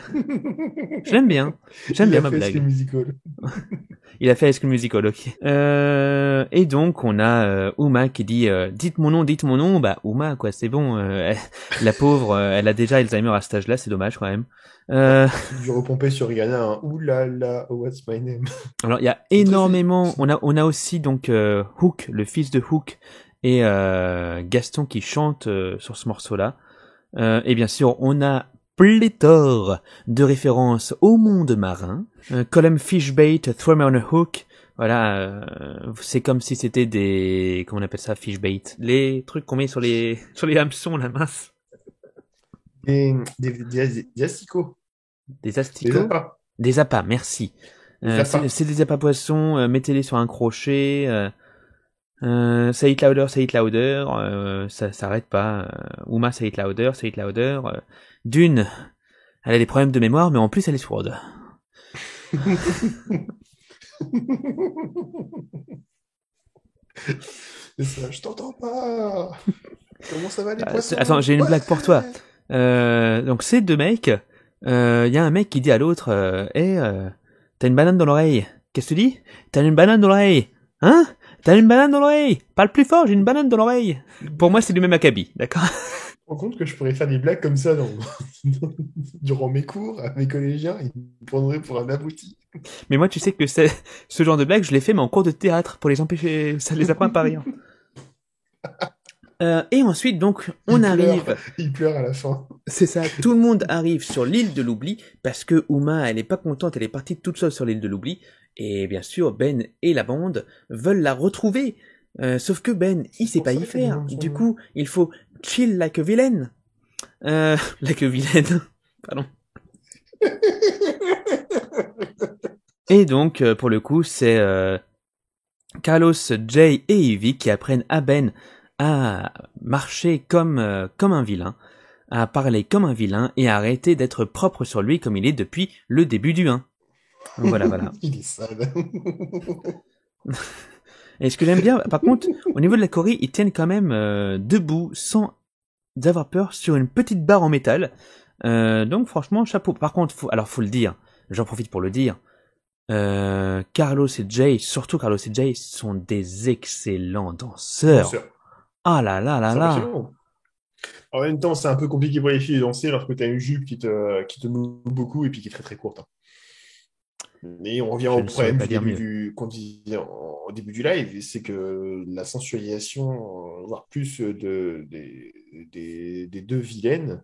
[SPEAKER 2] je l'aime bien.
[SPEAKER 3] fait-
[SPEAKER 2] J'aime
[SPEAKER 3] il
[SPEAKER 2] bien
[SPEAKER 3] a
[SPEAKER 2] ma
[SPEAKER 3] fait
[SPEAKER 2] blague.
[SPEAKER 3] High School Musical.
[SPEAKER 2] Il a fait High Musical, ok. Euh, et donc, on a euh, Uma qui dit euh, Dites mon nom, dites mon nom ». Bah, Uma, quoi, c'est bon. euh, elle- la pauvre, euh, elle a déjà Alzheimer à cet âge-là, c'est dommage quand même. Euh,
[SPEAKER 3] Du repompé sur Rihanna, hein. Ouh là là, what's my name?
[SPEAKER 2] Alors il y a énormément. On a on a aussi donc euh, Hook, le fils de Hook, et euh, Gaston qui chantent euh, sur ce morceau-là. Euh, et bien sûr, on a pléthore de références au monde marin. Euh, Column Fishbait, Throw Me on a Hook. Voilà, euh, c'est comme si c'était des comment on appelle ça fishbait, les trucs qu'on met sur les sur les hameçons la mince,
[SPEAKER 3] Des, des, des, des asticots.
[SPEAKER 2] des
[SPEAKER 3] Des
[SPEAKER 2] asticots.
[SPEAKER 3] appâts.
[SPEAKER 2] Des appâts, merci.
[SPEAKER 3] Des
[SPEAKER 2] Euh, c'est des appâts poissons, euh, mettez-les sur un crochet. Euh, euh, say it louder, say it louder. Euh, ça s'arrête pas. Euh, Uma, say it louder, say it louder. Euh, Dune, elle a des problèmes de mémoire, mais en plus elle est sourde.
[SPEAKER 3] Ça, je t'entends pas. Comment ça va les
[SPEAKER 2] Ah,
[SPEAKER 3] poissons?
[SPEAKER 2] attends, j'ai une blague pour toi. Euh, donc ces deux mecs, il y a un mec qui dit à l'autre, euh, Eh, euh, t'as une banane dans l'oreille. Qu'est-ce que tu dis T'as une banane dans l'oreille. Hein? T'as une banane dans l'oreille. Parle plus fort, j'ai une banane dans l'oreille. Pour moi, c'est du même acabit, d'accord?
[SPEAKER 3] Rends compte que je pourrais faire des blagues comme ça dans... durant mes cours à mes collégiens, ils me prendraient pour un abruti.
[SPEAKER 2] Mais moi, tu sais que ce genre de blague, je l'ai fait, mais en cours de théâtre pour les empêcher. Ça les apprend pas rien. Euh, et ensuite, donc, on
[SPEAKER 3] Il
[SPEAKER 2] arrive.
[SPEAKER 3] pleure. Il pleure à la fin.
[SPEAKER 2] C'est ça. Tout le monde arrive sur l'île de l'oubli parce que Uma, elle est pas contente, elle est partie toute seule sur l'île de l'oubli. Et bien sûr, Ben et la bande veulent la retrouver. Euh, sauf que Ben, il sait pas y faire. Du coup, il faut chill like a vilaine. Euh, like a vilaine. Pardon. Et donc, euh, pour le coup, c'est euh, Carlos, Jay et Ivy qui apprennent à Ben à marcher comme, euh, comme un vilain, à parler comme un vilain et à arrêter d'être propre sur lui comme il est depuis le début du 1. Voilà, voilà.
[SPEAKER 3] Il est sale.
[SPEAKER 2] Et ce que j'aime bien, par contre, au niveau de la Corée, ils tiennent quand même euh, debout sans avoir peur sur une petite barre en métal. Euh, donc franchement, chapeau. Par contre, faut, alors faut le dire, j'en profite pour le dire. Euh, Carlos et Jay, surtout Carlos et Jay, sont des excellents danseurs. Ah là là là là.
[SPEAKER 3] En même temps, c'est un peu compliqué pour les filles de danser lorsque tu as une jupe qui te, qui te noue beaucoup et puis qui est très très courte. hein. Mais on revient
[SPEAKER 2] Je
[SPEAKER 3] au problème du début du, qu'on disait au début du live, c'est que la sensualisation, voire plus de, des, des, des deux vilaines,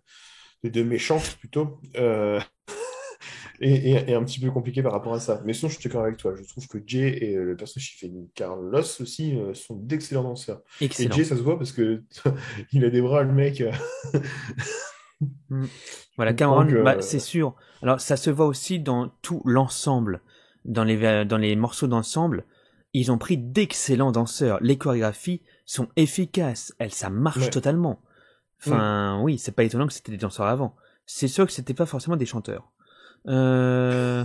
[SPEAKER 3] des deux méchantes plutôt, euh, est, est- est un petit peu compliqué par rapport à ça. Mais sinon, je suis d'accord avec toi. Je trouve que Jay et euh, le personnage qui fait Carlos aussi euh, sont d'excellents danseurs. Et. Jay, ça se voit parce que il a des bras, le mec. euh,
[SPEAKER 2] Voilà, Cameron,
[SPEAKER 3] euh,
[SPEAKER 2] bah, c'est sûr. Alors, ça se voit aussi dans tout l'ensemble. Dans les, dans les morceaux d'ensemble, ils ont pris d'excellents danseurs. Les chorégraphies sont efficaces. Elles, ça marche
[SPEAKER 3] Ouais.
[SPEAKER 2] totalement. Enfin, oui, c'est pas étonnant que c'était des danseurs avant. C'est sûr que c'était pas forcément des chanteurs. Euh...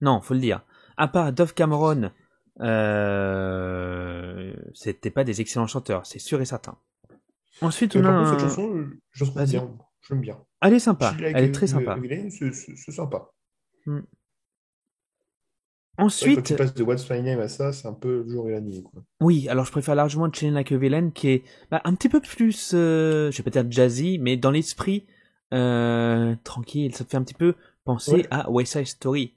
[SPEAKER 2] Non, faut le dire. À part Dove Cameron, euh... c'était pas des excellents chanteurs, c'est sûr et certain. Ensuite,
[SPEAKER 3] Mais
[SPEAKER 2] on a
[SPEAKER 3] contre, cette chanson, je, J'aime bien.
[SPEAKER 2] Elle est sympa, elle est très sympa.
[SPEAKER 3] C'est sympa. Que
[SPEAKER 2] Ensuite,
[SPEAKER 3] Quand tu passes de What's My Name à ça, c'est un peu le jour et la nuit. Quoi.
[SPEAKER 2] Oui, alors je préfère largement Chilling Like a Villain qui est bah, un petit peu plus, euh, je vais pas dire jazzy, mais dans l'esprit euh, tranquille. Ça fait un petit peu penser
[SPEAKER 3] Ouais.
[SPEAKER 2] à West Side Story.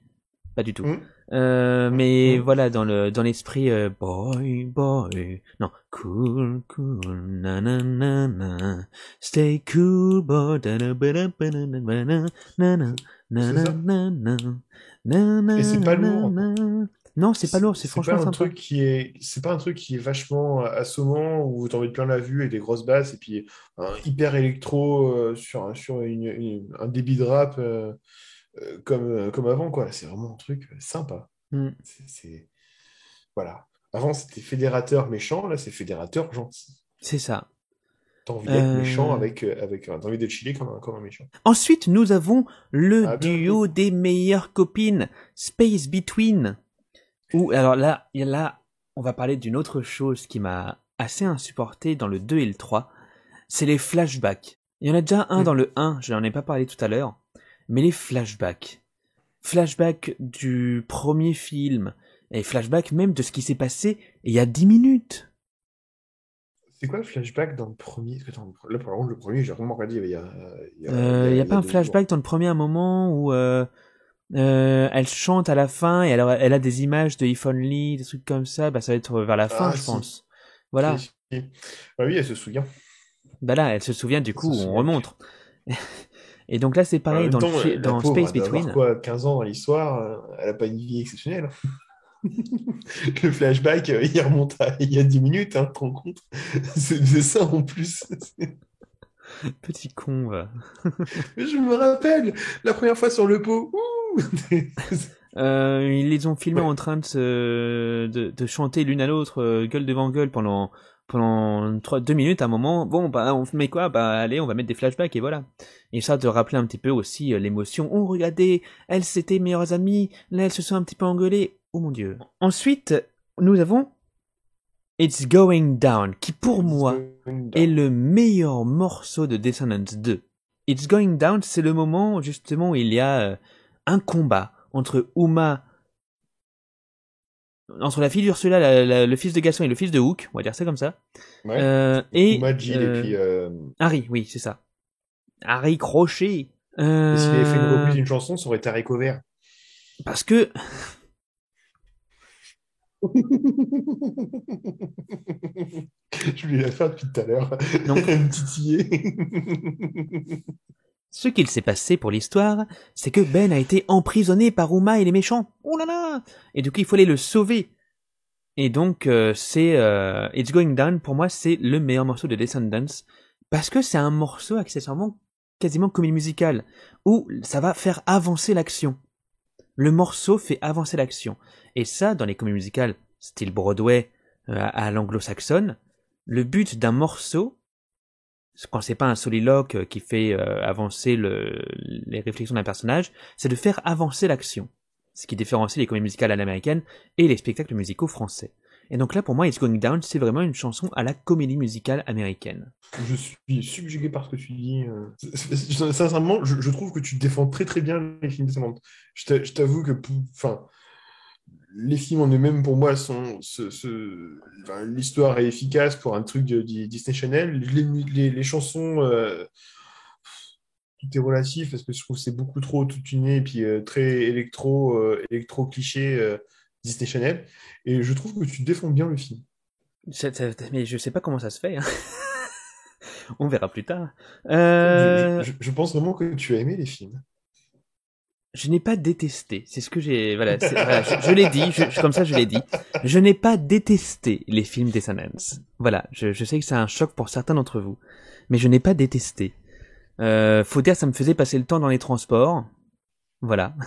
[SPEAKER 2] Pas du tout.
[SPEAKER 3] Mm.
[SPEAKER 2] Euh, mais voilà, dans le dans l'esprit euh, boy boy, non cool cool na na na na, stay cool boy da da ba da ba da na na na na na na na na
[SPEAKER 3] Et c'est pas lourd.
[SPEAKER 2] Non, c'est pas lourd, c'est franchement
[SPEAKER 3] pas un truc qui est, c'est pas un truc qui est vachement assommant où t'as envie de plein la vue et des grosses basses et puis un hyper électro euh, sur un- sur une- un débit de rap euh, euh, comme euh, comme avant quoi. C'est vraiment un truc sympa.
[SPEAKER 2] Mm.
[SPEAKER 3] C'est voilà. Avant c'était fédérateur méchant, là c'est fédérateur gentil.
[SPEAKER 2] C'est ça.
[SPEAKER 3] T'as envie d'être
[SPEAKER 2] Euh.
[SPEAKER 3] méchant avec euh, avec t'as envie de chiller comme un comme un méchant.
[SPEAKER 2] Ensuite, nous avons le
[SPEAKER 3] Ah,
[SPEAKER 2] duo des meilleures copines, Space Between. Ou alors là, là, on va parler d'une autre chose qui m'a assez insupporté dans le 2 et le 3, c'est les flashbacks. Il y en a déjà un
[SPEAKER 3] Mm.
[SPEAKER 2] dans le 1, je n'en ai pas parlé tout à l'heure, mais les flashbacks. Flashbacks du premier film, et flashbacks même de ce qui s'est passé il y a 10 minutes.
[SPEAKER 3] C'est quoi le flashback dans le premier? Là, par exemple, le premier, j'ai vraiment il y a, il y a,
[SPEAKER 2] Euh, Il y a pas un flashback dans le premier un moment où euh, euh, elle chante à la fin et elle a, elle a des images de If Only, des trucs comme ça. Bah ça va être vers la fin,
[SPEAKER 3] Ah,
[SPEAKER 2] je pense. Voilà.
[SPEAKER 3] Si, si. Bah oui, elle se souvient.
[SPEAKER 2] Bah là, elle se souvient du coup, on remonte. et donc là, c'est pareil dans,
[SPEAKER 3] temps,
[SPEAKER 2] le, dans
[SPEAKER 3] pauvre,
[SPEAKER 2] Space Between.
[SPEAKER 3] quoi, 15 ans dans l'histoire, euh, elle a pas une vie exceptionnelle. Le flashback, euh, il remonte à il y a 10 minutes, hein, te rends compte? C'est ça en plus.
[SPEAKER 2] Petit con. va.
[SPEAKER 3] Je me rappelle, la première fois sur le pot.
[SPEAKER 2] Euh, ils les ont filmés
[SPEAKER 3] Ouais.
[SPEAKER 2] en train de, se, de, de chanter l'une à l'autre, euh, gueule devant gueule, pendant pendant trois, deux minutes. À un moment, bon, bah, on met quoi? Bah, allez, on va mettre des flashbacks et voilà. Et ça de rappeler un petit peu aussi euh, l'émotion. Oh, regardez, elles c'était meilleures amies. Là, elles se sont un petit peu engueulées. Oh mon dieu. Ensuite, nous avons It's Going Down, qui pour moi est le meilleur morceau de Descendants 2. It's Going Down, c'est le moment justement où il y a euh, un combat entre Uma, entre la fille d'Ursula, la- la- le fils de Gaston et le fils de Hook, on va dire ça comme ça,
[SPEAKER 3] Ouais.
[SPEAKER 2] euh, et euh,
[SPEAKER 3] et puis euh,
[SPEAKER 2] Harry, oui, c'est ça. Harry Crochet.
[SPEAKER 3] Et s'il avait fait une
[SPEAKER 2] Euh,
[SPEAKER 3] reprise d'une chanson, ça aurait été haricot vert.
[SPEAKER 2] Parce que
[SPEAKER 3] Je voulais la faire depuis tout à l'heure.
[SPEAKER 2] Non.
[SPEAKER 3] Me titiller.
[SPEAKER 2] ce qu'il s'est passé pour l'histoire, c'est que Ben a été emprisonné par Uma et les méchants. Oh là là Et du coup, il fallait le sauver. Et donc, euh, c'est euh, It's Going Down, pour moi, c'est le meilleur morceau de Descendants. Parce que c'est un morceau accessoirement quasiment comédie musicale, où ça va faire avancer l'action. Le morceau fait avancer l'action. Et ça, dans les comédies musicales, style Broadway, euh, à l'anglo-saxonne, le but d'un morceau, quand c'est pas un soliloque euh, qui fait euh, avancer le, les réflexions d'un personnage, c'est de faire avancer l'action. Ce qui différencie les comédies musicales à l'américaine et les spectacles musicaux français. Et donc là, pour moi, It's Going Down, c'est vraiment une chanson à la comédie musicale américaine.
[SPEAKER 3] Je suis subjugué par ce que tu dis. euh. Sincèrement, je, trouve que tu défends très très bien les films descendants. Je t'a- je t'avoue que, enfin, les films en eux-mêmes pour moi sont, ce- ce- enfin, l'histoire est efficace pour un truc de, de Disney Channel. Les, les- les chansons, euh, tout est relatif parce que je trouve que c'est beaucoup trop tout tuné et puis euh, très électro, euh, électro cliché euh, Disney Channel. Et je trouve que tu défends bien le film.
[SPEAKER 2] Ça- ça- mais je sais pas comment ça se fait. hein. On verra plus tard. Euh,
[SPEAKER 3] Je, je- je pense vraiment que tu as aimé les films.
[SPEAKER 2] Je n'ai pas détesté. C'est ce que j'ai. Voilà, je, l'ai dit. je- comme ça, je l'ai dit. Je n'ai pas détesté les films Descendants. Voilà, je, sais que c'est un choc pour certains d'entre vous, mais je n'ai pas détesté. Euh, faut dire, ça me faisait passer le temps dans les transports. Voilà.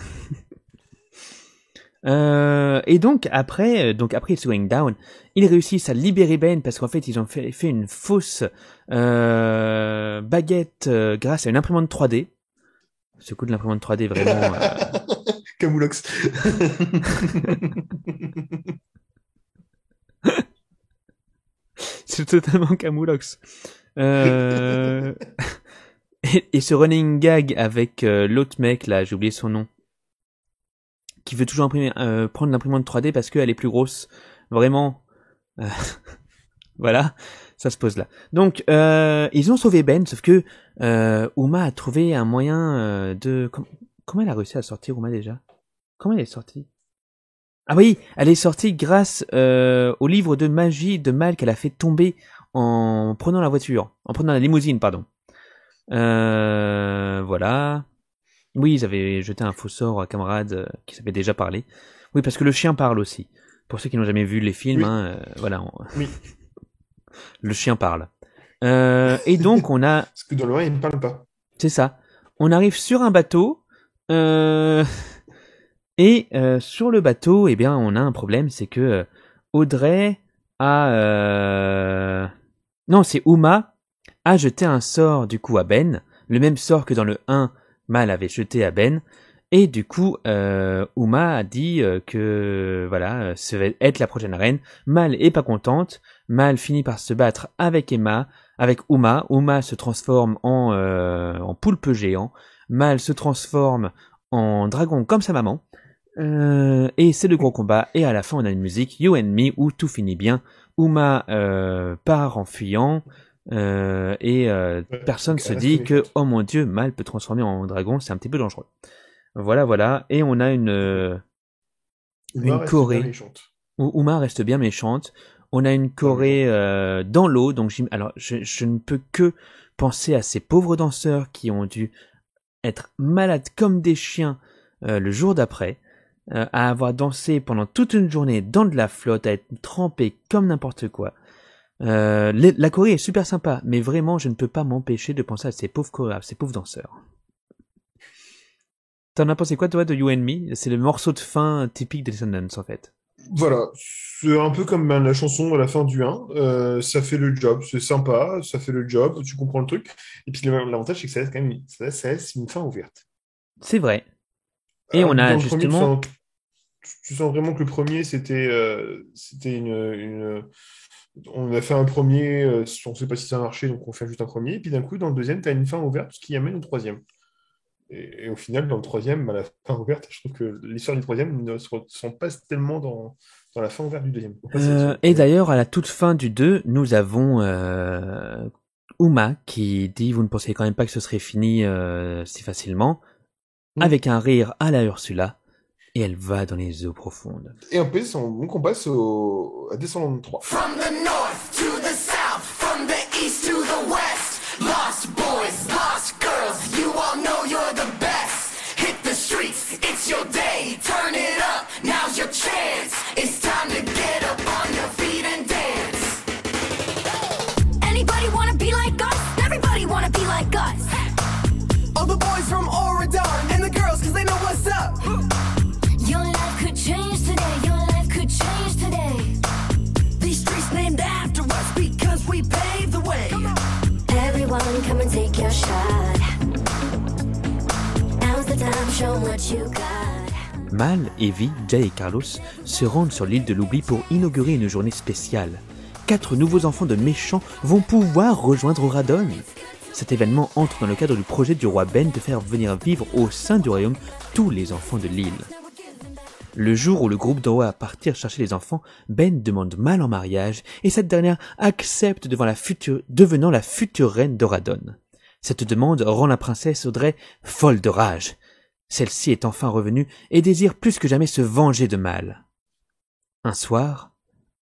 [SPEAKER 2] Euh, et donc après, euh, donc après It's Going Down, ils réussissent à libérer Ben parce qu'en fait ils ont fait, une fausse baguette grâce à une imprimante 3D. Ce coup de l'imprimante 3D vraiment. euh,
[SPEAKER 3] Camoulox.
[SPEAKER 2] C'est totalement camoulox. Euh... et, et ce running gag avec euh, l'autre mec là, j'ai oublié son nom, qui veut toujours imprimer, euh, prendre l'imprimante 3D parce qu'elle est plus grosse. Vraiment. euh, voilà, ça se pose là. Donc euh, ils ont sauvé Ben, sauf que euh, Uma a trouvé un moyen euh, de. com- comment elle a réussi à sortir Uma déjà? Comment elle est sortie? Ah oui, elle est sortie grâce euh, au livre de magie de Mal qu'elle a fait tomber en prenant la voiture, en prenant la limousine, pardon. Euh, voilà. Oui, ils avaient jeté un faux sort à camarade euh, qui savait déjà parler. Oui, parce que le chien parle aussi. Pour ceux qui n'ont jamais vu les films,
[SPEAKER 3] Oui.
[SPEAKER 2] hein, voilà. on-
[SPEAKER 3] Oui.
[SPEAKER 2] le chien parle. Euh, et donc on a
[SPEAKER 3] Parce que dans le 1, il ne parle pas?
[SPEAKER 2] c'est ça. On arrive sur un bateau. euh, et euh, sur le bateau, eh bien, on a un problème, c'est que Audrey a... Non, c'est Uma a jeté un sort du coup à Ben, le même sort que dans le 1, Mal avait jeté à Ben. Et du coup, euh, Uma a dit que voilà, ça va être la prochaine reine. Mal est pas contente. Mal finit par se battre avec Emma, avec Uma. Uma se transforme en, euh, en poulpe géant. Mal se transforme en dragon comme sa maman. Euh, et c'est le gros combat. Et à la fin, on a une musique You and Me où tout finit bien. Uma euh, part en fuyant. euh, et euh, personne se dit que oh mon dieu, Mal peut transformer en dragon, c'est un petit peu dangereux. Voilà, voilà. Et on a une euh,
[SPEAKER 3] Uma
[SPEAKER 2] Une Corée. où Uma reste bien méchante. On a une Corée euh, dans l'eau, donc alors je, je ne peux que penser à ces pauvres danseurs qui ont dû être malades comme des chiens euh, le jour d'après, euh, à avoir dansé pendant toute une journée dans de la flotte, à être trempés comme n'importe quoi. Euh, les- la Corée est super sympa, mais vraiment je ne peux pas m'empêcher de penser à ces pauvres à ces pauvres danseurs. T'en as pensé quoi toi de You and Me? C'est le morceau de fin typique des Descendants en fait.
[SPEAKER 3] Voilà, c'est un peu comme ben, la chanson à la fin du 1. euh, ça fait le job, c'est sympa, ça fait le job, tu comprends le truc. Et puis l'avantage, c'est que ça laisse quand même ça, ça laisse une fin ouverte.
[SPEAKER 2] C'est vrai. Et on a
[SPEAKER 3] premier,
[SPEAKER 2] justement-
[SPEAKER 3] tu, sens, tu sens vraiment que le premier, c'était euh, c'était une, une- On a fait un premier, euh, on ne sait pas si ça a marché, donc on fait juste un premier. Et puis d'un coup, dans le deuxième, tu as une fin ouverte, ce qui amène au troisième. Et, et au final, dans le troisième, bah, la fin ouverte, je trouve que l'histoire du troisième ne se ressent pas tellement dans, dans la fin ouverte du deuxième.
[SPEAKER 2] Euh, et d'ailleurs, à la toute fin du 2, nous avons euh, Uma qui dit vous ne pensez quand même pas que ce serait fini euh, si facilement,
[SPEAKER 3] Mm.
[SPEAKER 2] avec un rire à la Ursula, et elle va dans les eaux profondes.
[SPEAKER 3] Et en plus, on, on passe au, à Descendant 3.
[SPEAKER 5] From the
[SPEAKER 2] Mal, Evie, Jay et Carlos se rendent sur l'île de l'oubli pour inaugurer une journée spéciale. Quatre nouveaux enfants de méchants vont pouvoir rejoindre Radon. Cet événement entre dans le cadre du projet du roi Ben de faire venir vivre au sein du royaume tous les enfants de l'île. Le jour où le groupe doit partir chercher les enfants, Ben demande Mal en mariage et cette dernière accepte devant la future, devenant la future reine d'Oradon. Cette demande rend la princesse Audrey folle de rage. Celle-ci est enfin revenue et désire plus que jamais se venger de Mal. Un soir,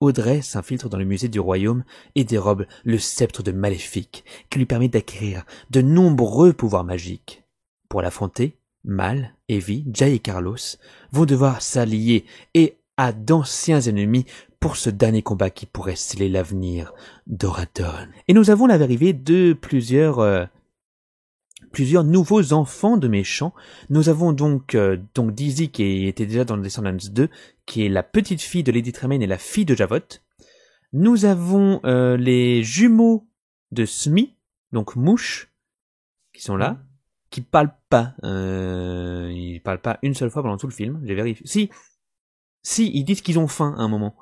[SPEAKER 2] Audrey s'infiltre dans le musée du royaume et dérobe le sceptre de Maléfique, qui lui permet d'acquérir de nombreux pouvoirs magiques. Pour l'affronter, Mal, Evie, Jay et Carlos vont devoir s'allier et à d'anciens ennemis pour ce dernier combat qui pourrait sceller l'avenir d'Oradon. Et nous avons l'arrivée de plusieurs euh, plusieurs nouveaux enfants de méchants. Nous avons donc euh, donc Dizzy qui était déjà dans Descendants 2, qui est la petite fille de Lady Tremaine et la fille de Javot. Nous avons euh, les jumeaux de Smee, donc Mouche, qui sont là, qui parlent pas. Euh, ils parlent pas une seule fois pendant tout le film. J'ai vérifié. Si, si, ils disent qu'ils ont faim à un moment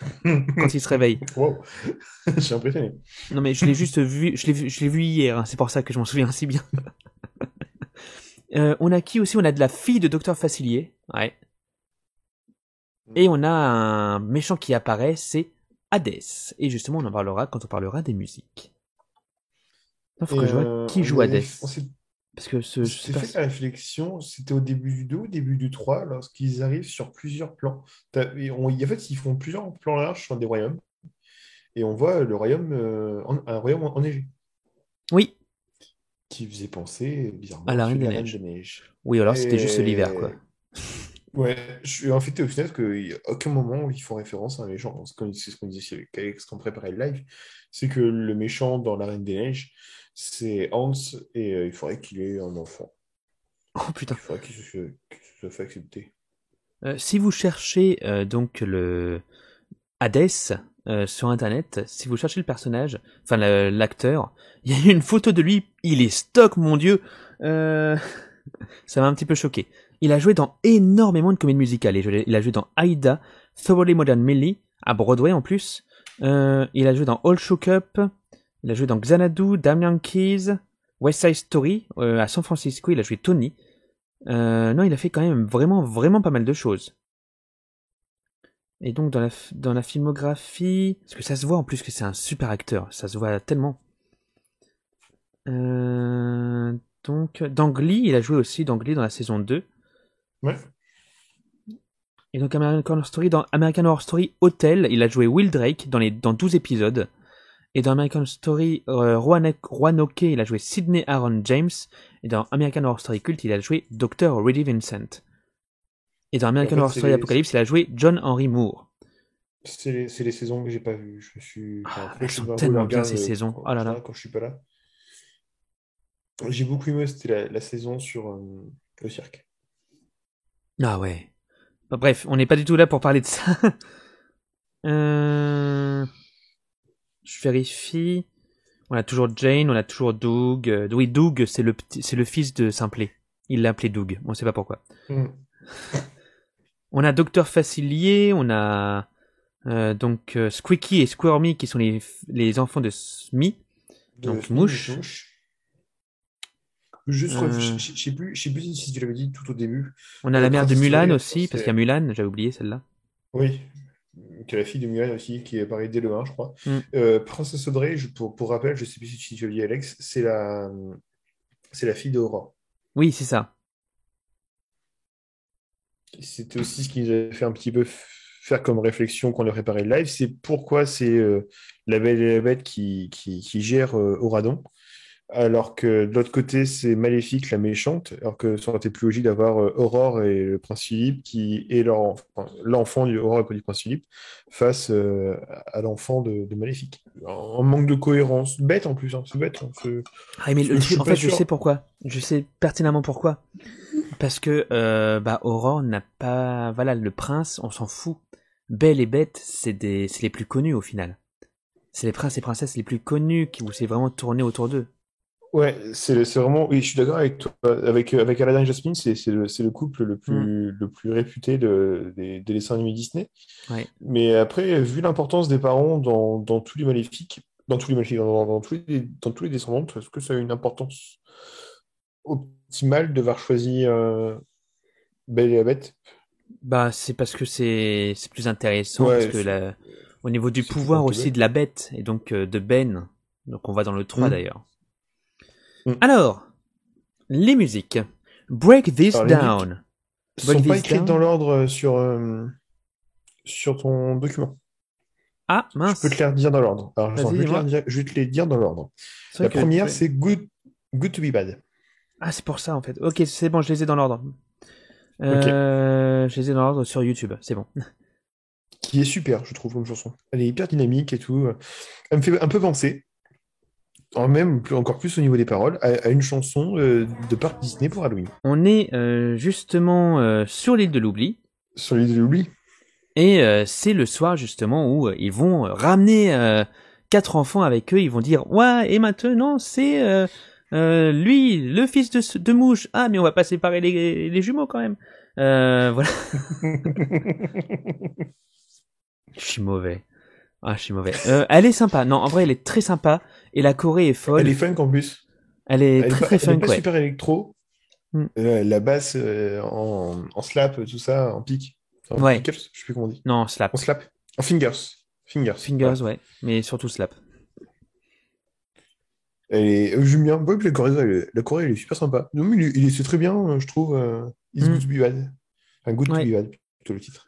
[SPEAKER 2] quand ils se réveillent.
[SPEAKER 3] Wow. Je suis impressionné.
[SPEAKER 2] Non mais je l'ai juste vu, je l'ai vu, hier. hein, c'est pour ça que je m'en souviens si bien. Euh, on a qui aussi? On a de la fille de Docteur Facilier. Ouais. Et on a un méchant qui apparaît, c'est Hades. Et justement, on en parlera quand on parlera des musiques. Il faut que je vois
[SPEAKER 3] euh,
[SPEAKER 2] qui joue Hades.
[SPEAKER 3] On s'est
[SPEAKER 2] Parce que ce, je
[SPEAKER 3] fait la réflexion, c'était au début du 2, au début du 3, lorsqu'ils arrivent sur plusieurs plans. Et on- en fait, ils font plusieurs plans larges sur des royaumes. Et on voit le royaume, euh, en- un royaume enneigé,
[SPEAKER 2] Oui,
[SPEAKER 3] qui faisait penser bizarrement
[SPEAKER 2] À la Reine
[SPEAKER 3] de
[SPEAKER 2] des Neiges. oui. Alors c'était juste l'hiver, quoi.
[SPEAKER 3] Ouais, je suis en fait au final qu'à aucun moment ils font référence à un méchant. C'est ce qu'on disait avec Alex quand on préparait le live, c'est que le méchant dans La Reine des Neiges, c'est Hans et euh, il faudrait qu'il ait un enfant.
[SPEAKER 2] Oh putain.
[SPEAKER 3] Il faudrait qu'il se, qu'il se soit fait accepter.
[SPEAKER 2] Euh, si vous cherchez euh, donc le Hades sur internet, si vous cherchez le personnage, enfin le- l'acteur, il y a une photo de lui, il est stock, mon dieu. Ça m'a un petit peu choqué. Il a joué dans énormément de comédies musicales. Il a joué- il a joué dans Aida, Thoroughly Modern Millie, à Broadway en plus. Il a joué dans All Shook Up. Il a joué dans Xanadu, Damn Keys, West Side Story. Euh, à San Francisco, il a joué Tony. Euh, non, il a fait quand même vraiment, vraiment pas mal de choses. Et donc dans la, dans la filmographie, parce que ça se voit en plus que c'est un super acteur, ça se voit tellement. Euh, donc dans Glee, il a joué aussi dans Glee dans la saison 2.
[SPEAKER 3] Ouais.
[SPEAKER 2] Et donc American Horror Story, dans American Horror Story Hotel, il a joué Will Drake dans, les, dans 12 épisodes. Et dans American Story euh, Roanoke, il a joué Sidney Aaron James. Et dans American Horror Story Cult, il a joué Dr. Reddy Vincent. Et dans American
[SPEAKER 3] En fait,
[SPEAKER 2] Horror Story
[SPEAKER 3] les-
[SPEAKER 2] Apocalypse, il a joué John Henry Moore.
[SPEAKER 3] C'est les, saisons que j'ai pas vues. Je suis.
[SPEAKER 2] Ah,
[SPEAKER 3] enfin,
[SPEAKER 2] elles sont
[SPEAKER 3] me
[SPEAKER 2] tellement bien, ces
[SPEAKER 3] euh,
[SPEAKER 2] saisons.
[SPEAKER 3] Quand,
[SPEAKER 2] Oh là là.
[SPEAKER 3] quand je suis pas là. J'ai beaucoup aimé, c'était la, la saison sur euh, le cirque.
[SPEAKER 2] Ah ouais. Bah, bref, on n'est pas du tout là pour parler de ça. Euh, Je vérifie. On a toujours Jane, on a toujours Doug. Euh, Oui, Doug, c'est le c'est le fils de Simplet. Il l'a appelé Doug. On sait pas pourquoi.
[SPEAKER 3] Hmm.
[SPEAKER 2] On a Docteur Facilier, on a euh, donc euh, Squeaky et Squirmy qui sont les, les enfants de Smee. Donc, Mouche.
[SPEAKER 3] Mouche. Juste,
[SPEAKER 2] Euh.
[SPEAKER 3] je sais plus, je sais plus si tu l'avais dit tout au début.
[SPEAKER 2] On a la mère de Mulan aussi, parce qu'il y a Mulan, j'avais oublié celle-là.
[SPEAKER 3] Oui. Qui est la fille de Mulan aussi, qui apparaît dès le 1, je crois.
[SPEAKER 2] Mm.
[SPEAKER 3] Euh, Princesse Audrey, je- pour, pour rappel, je sais plus si tu le dis, Alex, c'est la, c'est la fille d'Aurore.
[SPEAKER 2] Oui, c'est ça.
[SPEAKER 3] C'était aussi ce qui nous avait fait un petit peu faire comme réflexion quand on a préparé le live, c'est pourquoi c'est euh, la Belle et la Bête qui, qui, qui gère euh, Auradon, alors que de l'autre côté, c'est Maléfique, la méchante, alors que ça aurait été plus logique d'avoir euh, Aurore et le Prince Philippe, qui est enfin, l'enfant du Aurore et du Prince Philippe, face euh, à l'enfant de, de Maléfique. Un manque de cohérence, bête en plus, hein, c'est bête. hein,
[SPEAKER 2] Ah, mais le
[SPEAKER 3] Je
[SPEAKER 2] en fait, je sais pourquoi. Je sais pertinemment pourquoi. Parce que, euh, bah, Aurore n'a pas, voilà, le prince, on s'en fout. Belle et Bête, c'est des, c'est les plus connus au final. C'est les princes et princesses les plus connus qui, où c'est vraiment tourné autour d'eux.
[SPEAKER 3] Ouais, c'est vraiment. Oui, je suis d'accord avec toi. Avec, euh, avec Aladdin et Jasmine, c'est le, le couple le plus, le plus réputé de, des, des dessins animés Disney.
[SPEAKER 2] Ouais.
[SPEAKER 3] Mais après, vu l'importance des parents dans, dans tous les maléfiques, dans tous les maléfiques, dans, dans tous les, dans tous les descendants, est-ce que ça a une importance optimale de devoir choisir euh, Belle et la Bête?
[SPEAKER 2] Bah, c'est parce que c'est, plus intéressant,
[SPEAKER 3] Ouais,
[SPEAKER 2] parce que
[SPEAKER 3] c'est-
[SPEAKER 2] la, au niveau du pouvoir aussi de la bête, et donc euh, de Ben. Donc on va dans le 3
[SPEAKER 3] Mm.
[SPEAKER 2] d'ailleurs.
[SPEAKER 3] Mm.
[SPEAKER 2] Alors, les musiques. Break this
[SPEAKER 3] Alors,
[SPEAKER 2] down.
[SPEAKER 3] Ils
[SPEAKER 2] Break
[SPEAKER 3] sont pas écrites
[SPEAKER 2] down.
[SPEAKER 3] dans l'ordre euh, sur, euh, sur ton document.
[SPEAKER 2] Ah,
[SPEAKER 3] Je
[SPEAKER 2] mince.
[SPEAKER 3] peux te les redire dans l'ordre. Alors, je vais te les redire- je vais te les dire dans l'ordre. La première, c'est Good, Good to be Bad.
[SPEAKER 2] Ah, c'est pour ça en fait. Ok, c'est bon, je les ai dans l'ordre. Euh, Je les ai dans l'ordre sur YouTube, c'est bon.
[SPEAKER 3] qui est super, je trouve, comme chanson. Elle est hyper dynamique et tout. Elle me fait un peu penser, en même plus, encore plus au niveau des paroles, à, à une chanson euh, de parc Disney pour Halloween.
[SPEAKER 2] On est euh, justement euh, sur l'île de l'oubli.
[SPEAKER 3] Sur l'île de l'oubli.
[SPEAKER 2] Et c'est le soir justement où ils vont ramener quatre enfants avec eux. Ils vont dire ouais et maintenant c'est lui le fils de, mouche. Ah mais on va pas séparer les, les jumeaux quand même. Voilà. Je suis mauvais. Ah je suis mauvais. Euh, elle est sympa. Non en vrai elle est très sympa et la Corée est folle.
[SPEAKER 3] Elle est funk en plus.
[SPEAKER 2] Elle est
[SPEAKER 3] Elle est
[SPEAKER 2] très
[SPEAKER 3] pas,
[SPEAKER 2] très
[SPEAKER 3] elle est pas
[SPEAKER 2] ouais.
[SPEAKER 3] super électro.
[SPEAKER 2] Mm.
[SPEAKER 3] Euh, la basse euh, en, en slap, tout ça, en pic. En
[SPEAKER 2] Ouais.
[SPEAKER 3] pickles, je sais plus comment on dit.
[SPEAKER 2] Non slap.
[SPEAKER 3] En slap. En fingers. Fingers.
[SPEAKER 2] Fingers ouais. Mais surtout slap.
[SPEAKER 3] Elle est, j'aime bien. Ouais, la Corée, elle est- la Corée, elle est super sympa. Non, mais il il est- c'est très bien, je trouve. It's
[SPEAKER 2] Mm.
[SPEAKER 3] good to be bad. Enfin, good to be bad, plutôt le titre.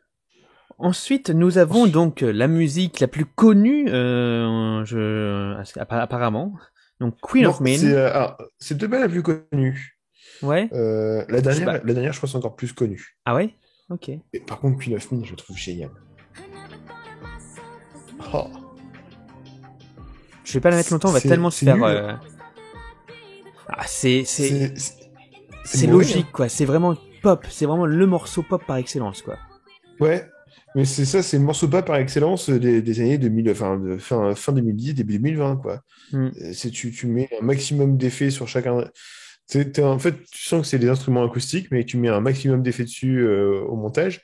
[SPEAKER 2] Ensuite, nous avons donc euh, la musique la plus connue, euh, je, appa- apparemment. Donc Queen
[SPEAKER 3] Non,
[SPEAKER 2] of Men.
[SPEAKER 3] C'est euh, c'est peut-être pas la plus connue.
[SPEAKER 2] Ouais.
[SPEAKER 3] Euh, la, dernière, la dernière, je pense, encore plus connue.
[SPEAKER 2] Ah ouais? Ok.
[SPEAKER 3] Et par contre, Queen of Me, je la trouve géniale. Oh.
[SPEAKER 2] Je vais pas la mettre longtemps. On va
[SPEAKER 3] C'est-
[SPEAKER 2] tellement se
[SPEAKER 3] c'est
[SPEAKER 2] faire. euh, Ah c'est c'est
[SPEAKER 3] C'est c'est-
[SPEAKER 2] c'est logique quoi. C'est vraiment pop. C'est vraiment le morceau pop par excellence quoi.
[SPEAKER 3] Ouais, mais c'est ça, c'est le morceau pas par excellence des, des années 2000, enfin, de fin, fin 2010, début 2020, quoi.
[SPEAKER 2] Mm.
[SPEAKER 3] Euh, C'est, tu, tu mets un maximum d'effets sur chacun. T'es- en fait, tu sens que c'est des instruments acoustiques, mais tu mets un maximum d'effets dessus euh, au montage.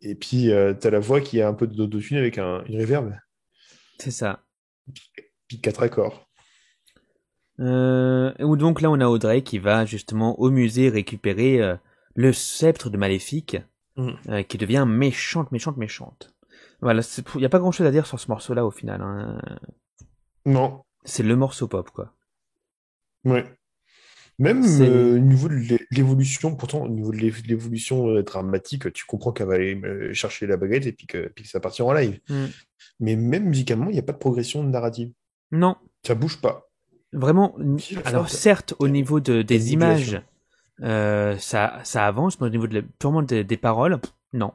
[SPEAKER 3] Et puis, tu as la voix qui a un peu d'autotune avec un, une reverb,
[SPEAKER 2] C'est ça.
[SPEAKER 3] puis quatre accords.
[SPEAKER 2] Euh, donc là on a Audrey qui va justement au musée récupérer euh, le sceptre de Maléfique,
[SPEAKER 3] Mm.
[SPEAKER 2] euh, qui devient méchante, méchante, méchante. Voilà, il n'y a pas grand chose à dire sur ce morceau-là au final. hein.
[SPEAKER 3] Non,
[SPEAKER 2] C'est le morceau pop quoi.
[SPEAKER 3] ouais. Même euh, au niveau de l'é- l'évolution, pourtant, au niveau de l'é- de l'évolution euh, dramatique, tu comprends qu'elle va aller euh, chercher la baguette et puis que, puis que ça partira en live.
[SPEAKER 2] Mm.
[SPEAKER 3] Mais même musicalement, il n'y a pas de progression narrative.
[SPEAKER 2] Non,
[SPEAKER 3] Ça bouge pas.
[SPEAKER 2] vraiment. Alors certes, au niveau de, des images. Euh, ça, ça avance, mais au niveau de la- purement des, des paroles, non.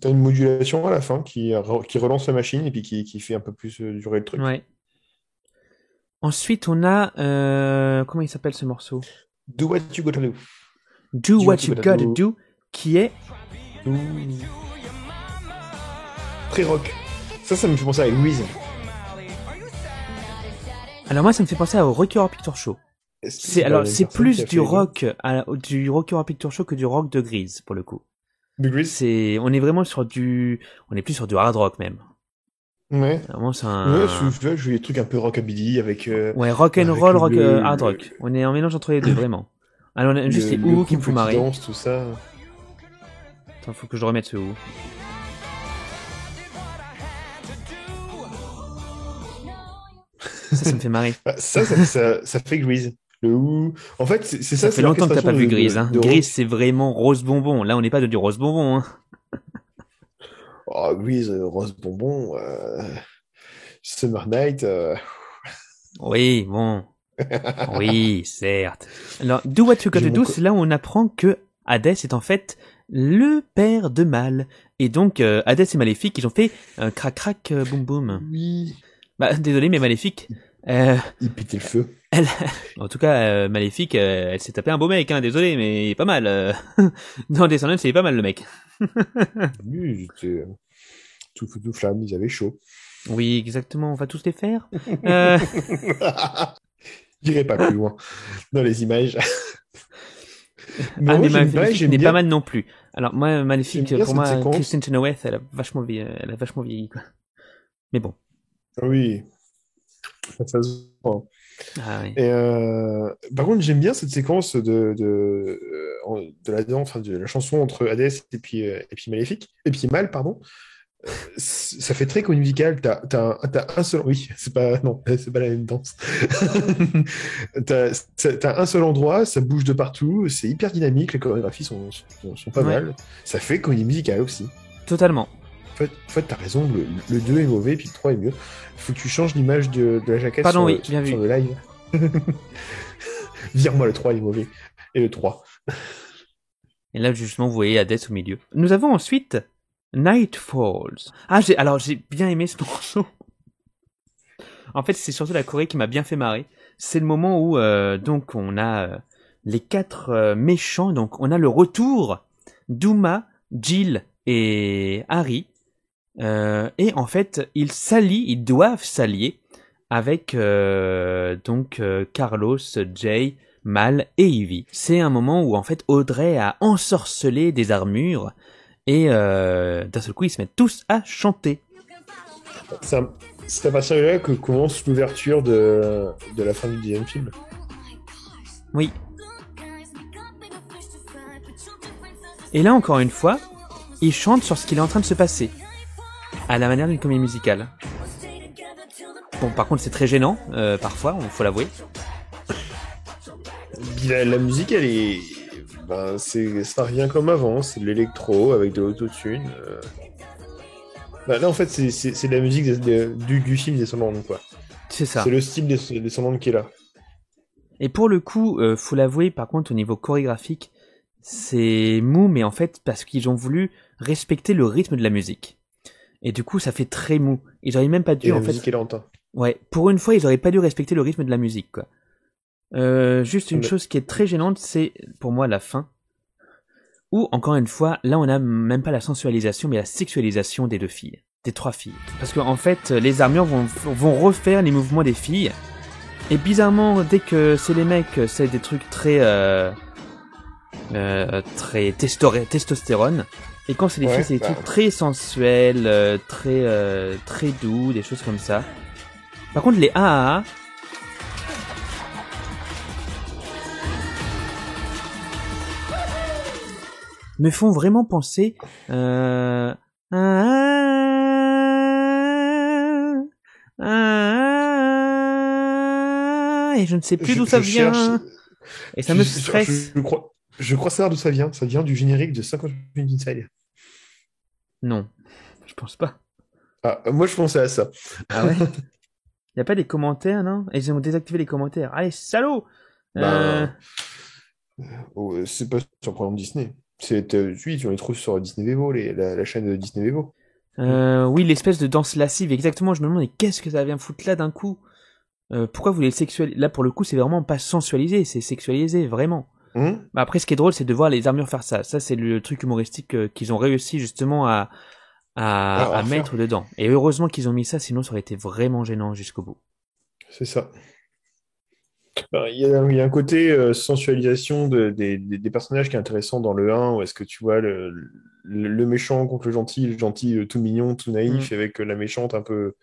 [SPEAKER 3] T'as une modulation à la fin qui, qui relance la machine et puis qui, qui fait un peu plus euh, durer le truc.
[SPEAKER 2] Ouais. Ensuite, on a euh, comment il s'appelle ce morceau?
[SPEAKER 3] Do what you gotta do.
[SPEAKER 2] Do
[SPEAKER 3] Do
[SPEAKER 2] What You Gotta
[SPEAKER 3] do.
[SPEAKER 2] Do, qui est
[SPEAKER 3] Très rock. Ça, ça me fait penser à Louise.
[SPEAKER 2] alors moi ça me fait penser au Rocky Horror Picture Show. C'est alors c'est plus du rock à, du rock Europe Picture Show que du rock de Grease pour le coup.
[SPEAKER 3] De Grease?
[SPEAKER 2] C'est on est vraiment sur du on est plus sur du hard rock même.
[SPEAKER 3] Ouais.
[SPEAKER 2] Vraiment c'est un.
[SPEAKER 3] Ouais, je, je, des trucs un peu rockabilly avec. Euh,
[SPEAKER 2] ouais, rock and roll, rock, euh,
[SPEAKER 3] le...
[SPEAKER 2] hard rock. On est en mélange entre les deux vraiment. Alors on a juste les ou qui me font marrer.
[SPEAKER 3] Danse, tout ça.
[SPEAKER 2] Attends, faut que je remette ce ou. ça, ça me fait marrer.
[SPEAKER 3] ça, ça, ça, ça fait Grease. Le ou. En fait, c'est ça.
[SPEAKER 2] Ça, fait longtemps que t'as pas vu Grise. Hein. Grise, c'est vraiment rose bonbon. Là, on n'est pas de du rose bonbon. Hein.
[SPEAKER 3] Oh, Grease, euh, Rose Bonbon, euh, Summer Night. euh,
[SPEAKER 2] Oui, bon. Oui, certes. Alors, Do What You Gotta Do, c'est là où on apprend que Hadès est en fait le père de Mal. Et donc, euh, Hadès et Maléfique, ils ont fait un crac crac euh, boum boum.
[SPEAKER 3] Oui.
[SPEAKER 2] Bah, désolé, mais Maléfique, euh,
[SPEAKER 3] Il pétait le feu.
[SPEAKER 2] elle, en tout cas, euh, Maléfique, euh, elle s'est tapé un beau mec, hein, désolé, mais pas mal. Dans Descendants, c'est pas mal le mec.
[SPEAKER 3] Oui, euh, tout feu, tout flamme, ils avaient chaud.
[SPEAKER 2] Oui, exactement, on va tous les faire.
[SPEAKER 3] J'irai pas plus loin dans les images.
[SPEAKER 2] ah, mais
[SPEAKER 3] j'aime bien,
[SPEAKER 2] Maléfique n'est pas mal non plus. Alors, moi, Maléfique, pour moi. Kristen Chenoweth, elle a vachement vieilli, elle a vachement vieilli, quoi. Mais bon.
[SPEAKER 3] Oui. Ça se voit.
[SPEAKER 2] Ah, oui.
[SPEAKER 3] Et euh, par contre, j'aime bien cette séquence de, de, euh, de la danse, enfin, de la chanson entre Hadès et puis, euh, et puis Maléfique, et puis Mal, pardon. Ça fait très comédie musicale. T'as, un- t'as un seul, oui, c'est pas, non, c'est pas la même danse. t'as, un seul endroit, ça bouge de partout, c'est hyper dynamique, les chorégraphies sont, sont, sont pas
[SPEAKER 2] Ouais.
[SPEAKER 3] mal. Ça fait comédie musicale aussi.
[SPEAKER 2] Totalement.
[SPEAKER 3] En fait, en fait, t'as raison, le, le 2 est mauvais, puis le 3 est mieux. Faut que tu changes l'image de, de la jaquette
[SPEAKER 2] Pardon,
[SPEAKER 3] sur,
[SPEAKER 2] oui, bien
[SPEAKER 3] sur
[SPEAKER 2] vu.
[SPEAKER 3] le live. Vire-moi le 3, il est mauvais. Et le 3.
[SPEAKER 2] Et là, justement, vous voyez Hadès au milieu. Nous avons ensuite Night Falls. Ah, j'ai, alors, j'ai bien aimé ce morceau. En fait, c'est surtout la Corée qui m'a bien fait marrer. C'est le moment où, euh, donc, on a euh, les quatre euh, méchants. Donc, on a le retour d'Uma, Jill et Harry. Euh, et en fait, ils s'allient, ils doivent s'allier avec euh, donc euh, Carlos, Jay, Mal et Ivy. C'est un moment où en fait Audrey a ensorcelé des armures et d'un seul coup ils se mettent tous à chanter.
[SPEAKER 3] C'est à partir de là que commence l'ouverture de, de la fin du deuxième film.
[SPEAKER 2] Oui. Et là encore une fois, ils chantent sur ce qu'il est en train de se passer, à la manière d'une comédie musicale. Bon, par contre c'est très gênant euh, parfois, il faut l'avouer.
[SPEAKER 3] La, la musique, elle est. Ben, c'est, ça revient comme avant, c'est de l'électro avec de l'autotune. euh. Ben, là, en fait, c'est, c'est, c'est de la musique des- des- du, du film Descendants, quoi.
[SPEAKER 2] C'est ça.
[SPEAKER 3] C'est le style des Descendants qui est là.
[SPEAKER 2] Et pour le coup, euh, faut l'avouer, par contre, au niveau chorégraphique, c'est mou, mais en fait, parce qu'ils ont voulu respecter le rythme de la musique. Et du coup, ça fait très mou. Ils auraient même pas
[SPEAKER 3] Et
[SPEAKER 2] dû,
[SPEAKER 3] la
[SPEAKER 2] en fait.
[SPEAKER 3] musique est lente. hein.
[SPEAKER 2] Ouais, pour une fois, ils auraient pas dû respecter le rythme de la musique, quoi. Euh, juste une
[SPEAKER 3] Mais-
[SPEAKER 2] chose qui est très gênante, c'est pour moi la fin. Où, encore une fois, là, on a même pas la sensualisation, mais la sexualisation des deux filles, des trois filles. Parce qu'en en fait, les armures vont, vont refaire les mouvements des filles. Et bizarrement, dès que c'est les mecs, c'est des trucs très, euh, euh, très testostérone. Et quand c'est les
[SPEAKER 3] Ouais,
[SPEAKER 2] filles, c'est des
[SPEAKER 3] bah.
[SPEAKER 2] trucs très sensuels, euh, très, euh, très doux, des choses comme ça. Par contre, les AAA, me font vraiment penser euh, et je ne sais plus d'où ça vient
[SPEAKER 3] cherche-
[SPEAKER 2] et ça me
[SPEAKER 3] je-
[SPEAKER 2] stresse.
[SPEAKER 3] Je, crois, je crois savoir d'où ça vient. Ça vient du générique de 50 minutes inside.
[SPEAKER 2] Non, je pense pas.
[SPEAKER 3] Ah, moi, je pensais à ça.
[SPEAKER 2] Ah ouais Y a pas des commentaires, non? Ils ont désactivé les commentaires. Allez, salaud Euh,
[SPEAKER 3] Ben, oh, c'est pas sur le programme Disney. C'est, euh, oui, tu les trouves sur Disney Vevo, les- la, la chaîne de Disney Vevo.
[SPEAKER 2] Euh, oui, l'espèce de danse lascive, exactement. Je me demande, mais qu'est-ce que ça vient foutre là d'un coup? Euh, Pourquoi vous voulez le sexualiser Là, pour le coup, c'est vraiment pas sensualisé, c'est sexualisé, vraiment.
[SPEAKER 3] Hum?
[SPEAKER 2] Bah, après, ce qui est drôle, c'est de voir les armures faire ça. Ça, c'est le truc humoristique euh, qu'ils ont réussi justement
[SPEAKER 3] à,
[SPEAKER 2] à, mettre dedans. Et heureusement qu'ils ont mis ça, sinon ça aurait été vraiment gênant jusqu'au bout.
[SPEAKER 3] C'est ça. Ben, Il y a, il y a un côté euh, sensualisation de- des, des- des personnages qui est intéressant dans le 1, où est-ce que tu vois le, le, le méchant contre le gentil, le gentil euh, tout mignon, tout naïf, avec euh, la méchante un peu,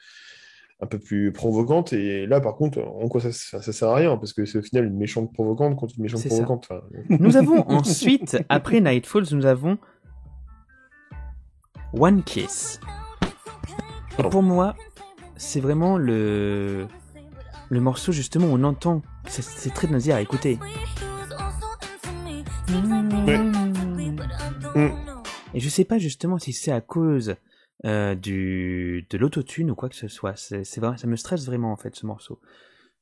[SPEAKER 3] un peu plus provocante. Et là, par contre, en quoi ça, ça, ça sert à rien, parce que c'est au final une méchante provocante contre une méchante provocante. Enfin,
[SPEAKER 2] Nous avons ensuite, après Nightfalls, nous avons One Kiss. Et pour moi, c'est vraiment le le morceau justement on entend, c'est- très nazi à écouter. Et je sais pas justement si c'est à cause euh, du de l'autotune ou quoi que ce soit. C'est c'est vrai, ça me stresse vraiment en fait ce morceau.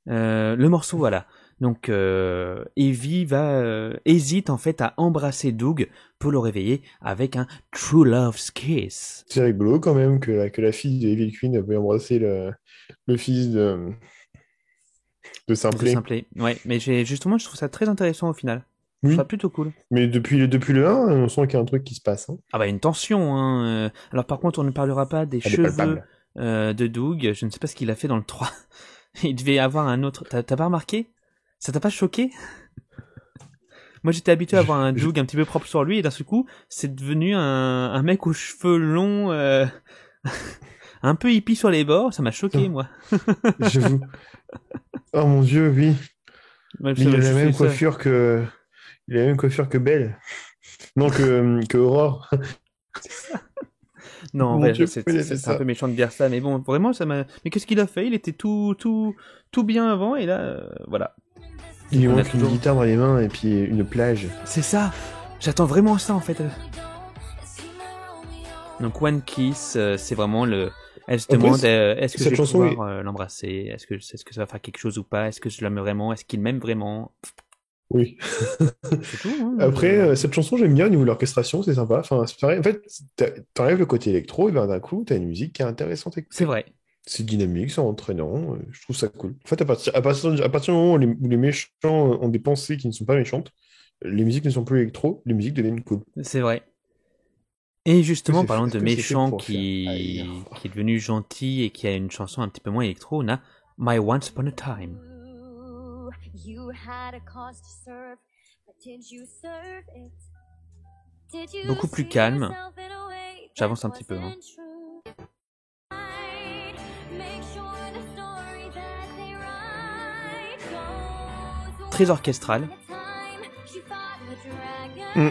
[SPEAKER 2] Euh, le morceau voilà. Donc euh, Evie va hésite en fait à embrasser Doug pour le réveiller avec un True Love's Kiss.
[SPEAKER 3] C'est rigolo quand même que la, que la fille de Evil Queen veuille embrasser le, le fils de, de
[SPEAKER 2] De
[SPEAKER 3] Simplet.
[SPEAKER 2] Simplet. Ouais, mais j'ai justement je trouve ça très intéressant au final. Je
[SPEAKER 3] Oui.
[SPEAKER 2] trouve ça plutôt cool.
[SPEAKER 3] Mais depuis, le- depuis le 1, on sent qu'il y a un truc qui se passe. Hein.
[SPEAKER 2] Ah bah une tension. Hein. euh. Alors par contre on ne parlera pas des
[SPEAKER 3] Elle
[SPEAKER 2] cheveux euh, de Doug. Je ne sais pas ce qu'il a fait dans le 3. Il devait avoir un autre. T'as t'as pas remarqué? Ça t'a pas choqué? Moi j'étais habitué à avoir un Doug un petit peu propre sur lui et d'un seul coup c'est devenu un, un mec aux cheveux longs, euh, un peu hippie sur les bords. Ça m'a choqué
[SPEAKER 3] Putain.
[SPEAKER 2] moi.
[SPEAKER 3] J'avoue. Oh mon dieu, oui.
[SPEAKER 2] Ouais,
[SPEAKER 3] Il a la même
[SPEAKER 2] ça.
[SPEAKER 3] coiffure que. Il a la même coiffure que Belle. Non, que, que Aurore.
[SPEAKER 2] Non, c'est un peu méchant de dire ça, mais bon, vraiment, ça m'a. Mais qu'est-ce qu'il a fait? Il était tout, tout, tout bien avant, et là, euh, voilà.
[SPEAKER 3] Il lui manque une guitare dans les mains et puis une plage.
[SPEAKER 2] C'est ça. J'attends vraiment ça en fait. Donc One Kiss, euh, c'est vraiment le. Elle se demande euh, est-ce que je vais pouvoir euh, l'embrasser? Est-ce que est-ce que ça va faire quelque chose ou pas? Est-ce que je l'aime vraiment? Est-ce qu'il m'aime vraiment?
[SPEAKER 3] Oui.
[SPEAKER 2] Tout. hein.
[SPEAKER 3] Après,
[SPEAKER 2] Euh,
[SPEAKER 3] euh, cette chanson, j'aime bien au niveau de l'orchestration, c'est sympa. Enfin, pareil. En fait, t'enlèves le côté électro, et ben d'un coup, t'as une musique qui est intéressante.
[SPEAKER 2] c'est vrai.
[SPEAKER 3] C'est dynamique, c'est entraînant. euh, Je trouve ça cool. En fait, à partir, à partir, à partir du moment où les, où les méchants ont des pensées qui ne sont pas méchantes, les musiques ne sont plus électro, les musiques deviennent cool.
[SPEAKER 2] C'est vrai. Et justement, parlant de méchant qui est devenu gentil et qui a une chanson un petit peu moins électro, on a My Once Upon a Time.
[SPEAKER 1] You had a cause to serve, but did you serve it? Did you
[SPEAKER 2] Beaucoup plus calme. J'avance un petit peu, hein. Très orchestral.
[SPEAKER 3] Mm.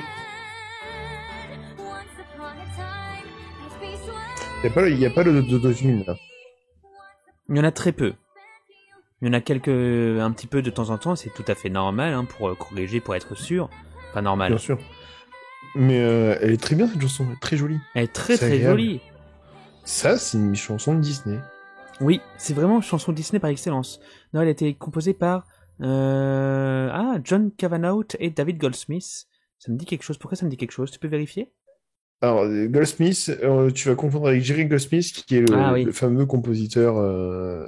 [SPEAKER 3] Il n'y a pas, il y a pas de d'autotune là.
[SPEAKER 2] Il y en a très peu. Il y en a quelques, un petit peu de temps en temps, c'est tout à fait normal hein, pour euh, corriger, pour être sûr. Pas normal.
[SPEAKER 3] Bien sûr. Mais euh, elle est très bien cette chanson, elle est très jolie.
[SPEAKER 2] Elle est très très
[SPEAKER 3] agréable.
[SPEAKER 2] jolie.
[SPEAKER 3] Ça, c'est une chanson de Disney.
[SPEAKER 2] Oui, c'est vraiment une chanson Disney par excellence. Non, elle a été composée par euh, ah, John Cavanaugh et David Goldsmith. Ça me dit quelque chose. Pourquoi ça me dit quelque chose? Tu peux vérifier?
[SPEAKER 3] Alors, Goldsmith, euh, tu vas confondre avec Jerry Goldsmith, qui est le,
[SPEAKER 2] Ah oui.
[SPEAKER 3] le fameux compositeur euh,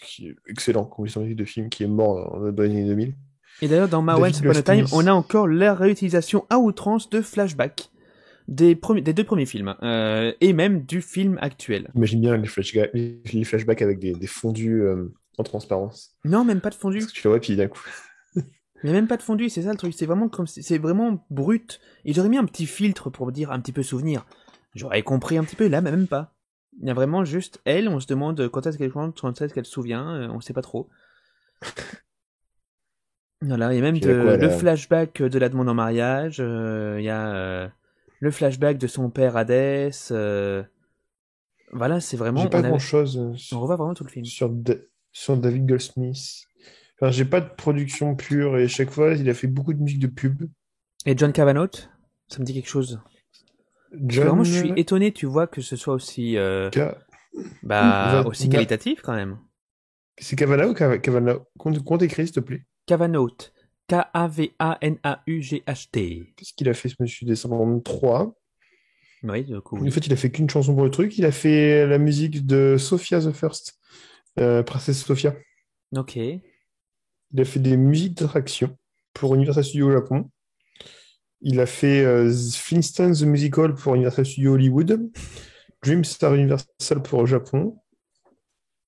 [SPEAKER 3] qui est excellent, compositeur de film, qui est mort dans les années 2000.
[SPEAKER 2] Et d'ailleurs, dans My Once Upon a Time, on a encore la réutilisation à outrance de flashbacks des, premiers, des deux premiers films, euh, et même du film actuel.
[SPEAKER 3] Imagine bien les, flashbacks avec des, des fondus euh, en transparence.
[SPEAKER 2] Non, même pas de fondu.
[SPEAKER 3] Parce que tu le vois, puis d'un coup.
[SPEAKER 2] Il n'y a même pas de fondu, c'est ça le truc. C'est vraiment comme, c'est vraiment brut. Ils auraient mis un petit filtre pour dire un petit peu souvenir. J'aurais compris un petit peu, là, mais même pas. Il y a vraiment juste elle, on se demande quand est-ce qu'elle chante, quand est-ce qu'elle se souvient, euh, on sait pas trop. Voilà, il y a même de-
[SPEAKER 3] quoi,
[SPEAKER 2] le flashback de la demande en mariage, euh, il y a euh, le flashback de son père Hadès. euh, Voilà, c'est vraiment.
[SPEAKER 3] J'ai pas
[SPEAKER 2] on, avait-
[SPEAKER 3] grand chose
[SPEAKER 2] on revoit vraiment tout le film.
[SPEAKER 3] sur David Goldsmith. Enfin, j'ai pas de production pure et chaque fois, il a fait beaucoup de musique de pub.
[SPEAKER 2] Et John Cavanaugh, ça me dit quelque chose.
[SPEAKER 3] John
[SPEAKER 2] Vraiment, je suis étonné, tu vois, que ce soit aussi. euh,
[SPEAKER 3] Ca-
[SPEAKER 2] Bah,
[SPEAKER 3] Va-
[SPEAKER 2] aussi qualitatif quand même.
[SPEAKER 3] C'est Cavanaugh ou Cava- Cavanaugh Qu'on t'écrit, s'il te plaît.
[SPEAKER 2] Cavanaugh. K-A-V-A-N-A-U-G-H-T.
[SPEAKER 3] Qu'est-ce qu'il a fait, ce monsieur Descendant 3
[SPEAKER 2] Oui, du coup.
[SPEAKER 3] En fait, il a fait qu'une chanson pour le truc. Il a fait la musique de Sophia the First, euh, Princesse Sophia.
[SPEAKER 2] Ok.
[SPEAKER 3] Il a fait des musiques d'attraction pour Universal Studios au Japon. Il a fait euh, Flintstones the Musical pour Universal Studios Hollywood. Dreamstar Universal pour le Japon.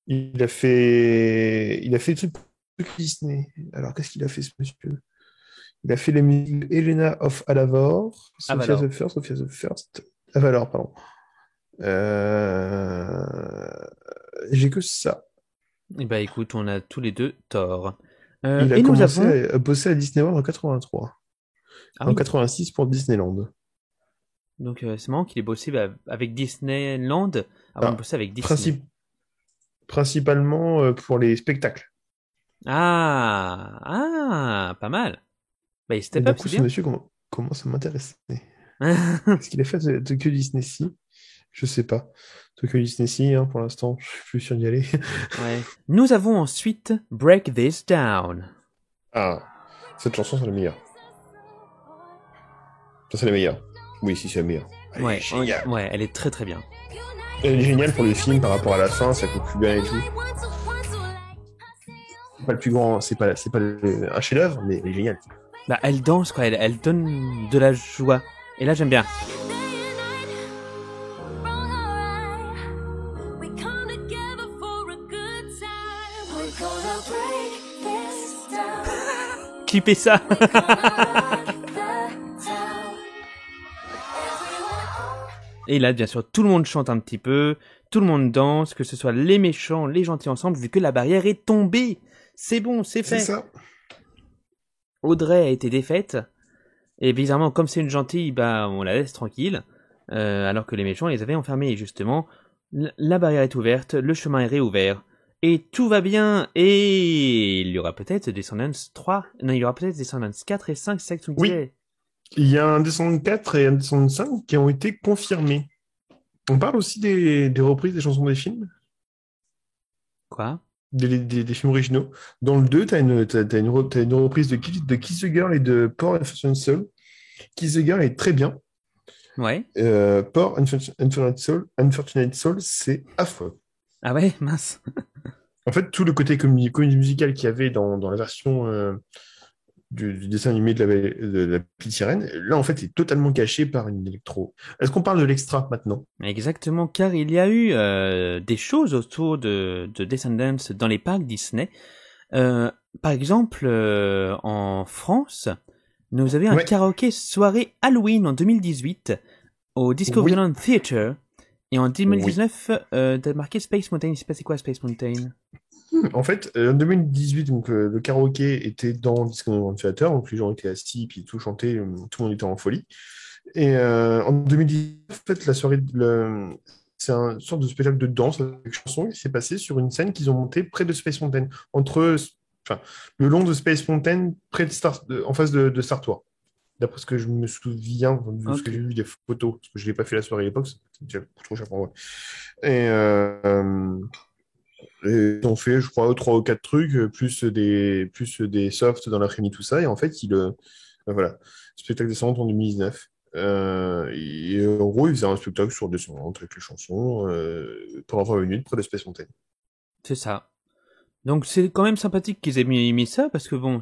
[SPEAKER 3] Il a fait, il a fait des trucs pour Disney. Alors, qu'est-ce qu'il a fait, ce monsieur? Il a fait les musiques de Helena of Alavor, Sophia
[SPEAKER 2] Avalor.
[SPEAKER 3] the First, Sophia the First, Avalor, pardon. Euh, J'ai que ça.
[SPEAKER 2] Et bah écoute, on a tous les deux tort. Euh,
[SPEAKER 3] Il a
[SPEAKER 2] et nous
[SPEAKER 3] commencé
[SPEAKER 2] avons.
[SPEAKER 3] à bosser à Disney World en 83.
[SPEAKER 2] Ah
[SPEAKER 3] en
[SPEAKER 2] oui.
[SPEAKER 3] 86 pour Disneyland.
[SPEAKER 2] Donc euh, c'est marrant qu'il ait bossé bah, avec Disneyland avant
[SPEAKER 3] Ah,
[SPEAKER 2] de bosser avec Disney.
[SPEAKER 3] Principe... principalement euh, pour les spectacles.
[SPEAKER 2] Ah, ah, pas mal. Bah, il
[SPEAKER 3] coup, ce monsieur comment- commence à m'intéresser. Est-ce qu'il a fait de Tokyo Disney Sea? Je sais pas. Tokyo Disney Sea, hein, pour l'instant, je suis plus sûr d'y aller.
[SPEAKER 2] Ouais. Nous avons ensuite Break This Down.
[SPEAKER 3] Ah, cette chanson, c'est la meilleure. Ça, c'est la meilleure. Oui, si, c'est la meilleure. Elle
[SPEAKER 2] Ouais, ouais, elle est très très bien.
[SPEAKER 3] Elle est géniale pour le film par rapport à la fin, ça conclut bien et tout. C'est pas le plus grand, c'est pas, c'est pas le- un chef-d'œuvre, mais elle est géniale.
[SPEAKER 2] Bah, elle danse, quoi, elle, elle donne de la joie. Et là, j'aime bien.
[SPEAKER 1] We come
[SPEAKER 2] Et là, bien sûr, tout le monde chante un petit peu, tout le monde danse, que ce soit les méchants, les gentils ensemble, vu que la barrière est tombée. C'est bon, c'est fait.
[SPEAKER 3] C'est ça.
[SPEAKER 2] Audrey a été défaite. Et bizarrement, comme c'est une gentille, bah, on la laisse tranquille. Euh, alors que les méchants les avaient enfermés. Et justement, la barrière est ouverte, le chemin est réouvert. Et tout va bien. Et il y aura peut-être Descendants 3. Non, il y aura peut-être Descendants 4 et 5, c'est ça que tu me
[SPEAKER 3] Oui. Il y a un Descendant 4 et un Descendant 5 qui ont été confirmés. On parle aussi des, des reprises des chansons des films,
[SPEAKER 2] Quoi?
[SPEAKER 3] Des, des- des films originaux. Dans le 2, tu as une, t'as- t'as une, reprise de, Kiss- de Kiss the Girl et de Poor Unfortunate Soul. Kiss the Girl est très bien.
[SPEAKER 2] Ouais.
[SPEAKER 3] Euh, Poor Unfortunate Unfortunate Soul, Unfortunate Soul c'est affreux.
[SPEAKER 2] Ah ouais, mince.
[SPEAKER 3] En fait, tout le côté comédie, comédie musicale qu'il y avait dans, dans la version euh, du, du dessin animé de la, de la petite sirène, là, en fait, est totalement caché par une électro. Est-ce qu'on parle de l'extra maintenant?
[SPEAKER 2] Exactement, car il y a eu euh, des choses autour de, de Descendants dans les parcs Disney. Euh, par exemple, euh, en France, nous avions un
[SPEAKER 3] Ouais.
[SPEAKER 2] karaoké soirée Halloween en 2018 au Discoveryland Theatre. Et en 2019, euh, t'as marqué Space Mountain. Passé quoi Space Mountain?
[SPEAKER 3] En fait, euh, en 2018, donc, euh, le karaoké était dans Disneyland Theater, donc les gens étaient assis, puis tout chantait, euh, tout le monde était en folie. Et en 2019, en fait, la soirée, le- c'est un- une sorte de spectacle de danse avec chanson qui s'est passé sur une scène qu'ils ont montée près de Space Mountain, entre, enfin, le long de Space Mountain, près de Star, en face de, de Star Tours. D'après ce que je me souviens, de ce
[SPEAKER 2] Ok.
[SPEAKER 3] que j'ai vu des photos, parce que je n'ai pas fait la soirée à l'époque, c'était déjà trop cher pour moi. Et, euh, et ils ont fait, je crois, trois ou quatre trucs, euh, plus des, plus des softs dans l'après-midi, tout ça. Et en fait, il, euh, voilà, spectacle descendant en 2019. Euh, et en gros, il faisait un spectacle sur descendante avec les chansons euh, pendant 20 minutes près de Space Mountain.
[SPEAKER 2] C'est ça. Donc c'est quand même sympathique qu'ils aient mis, mis ça, parce que bon,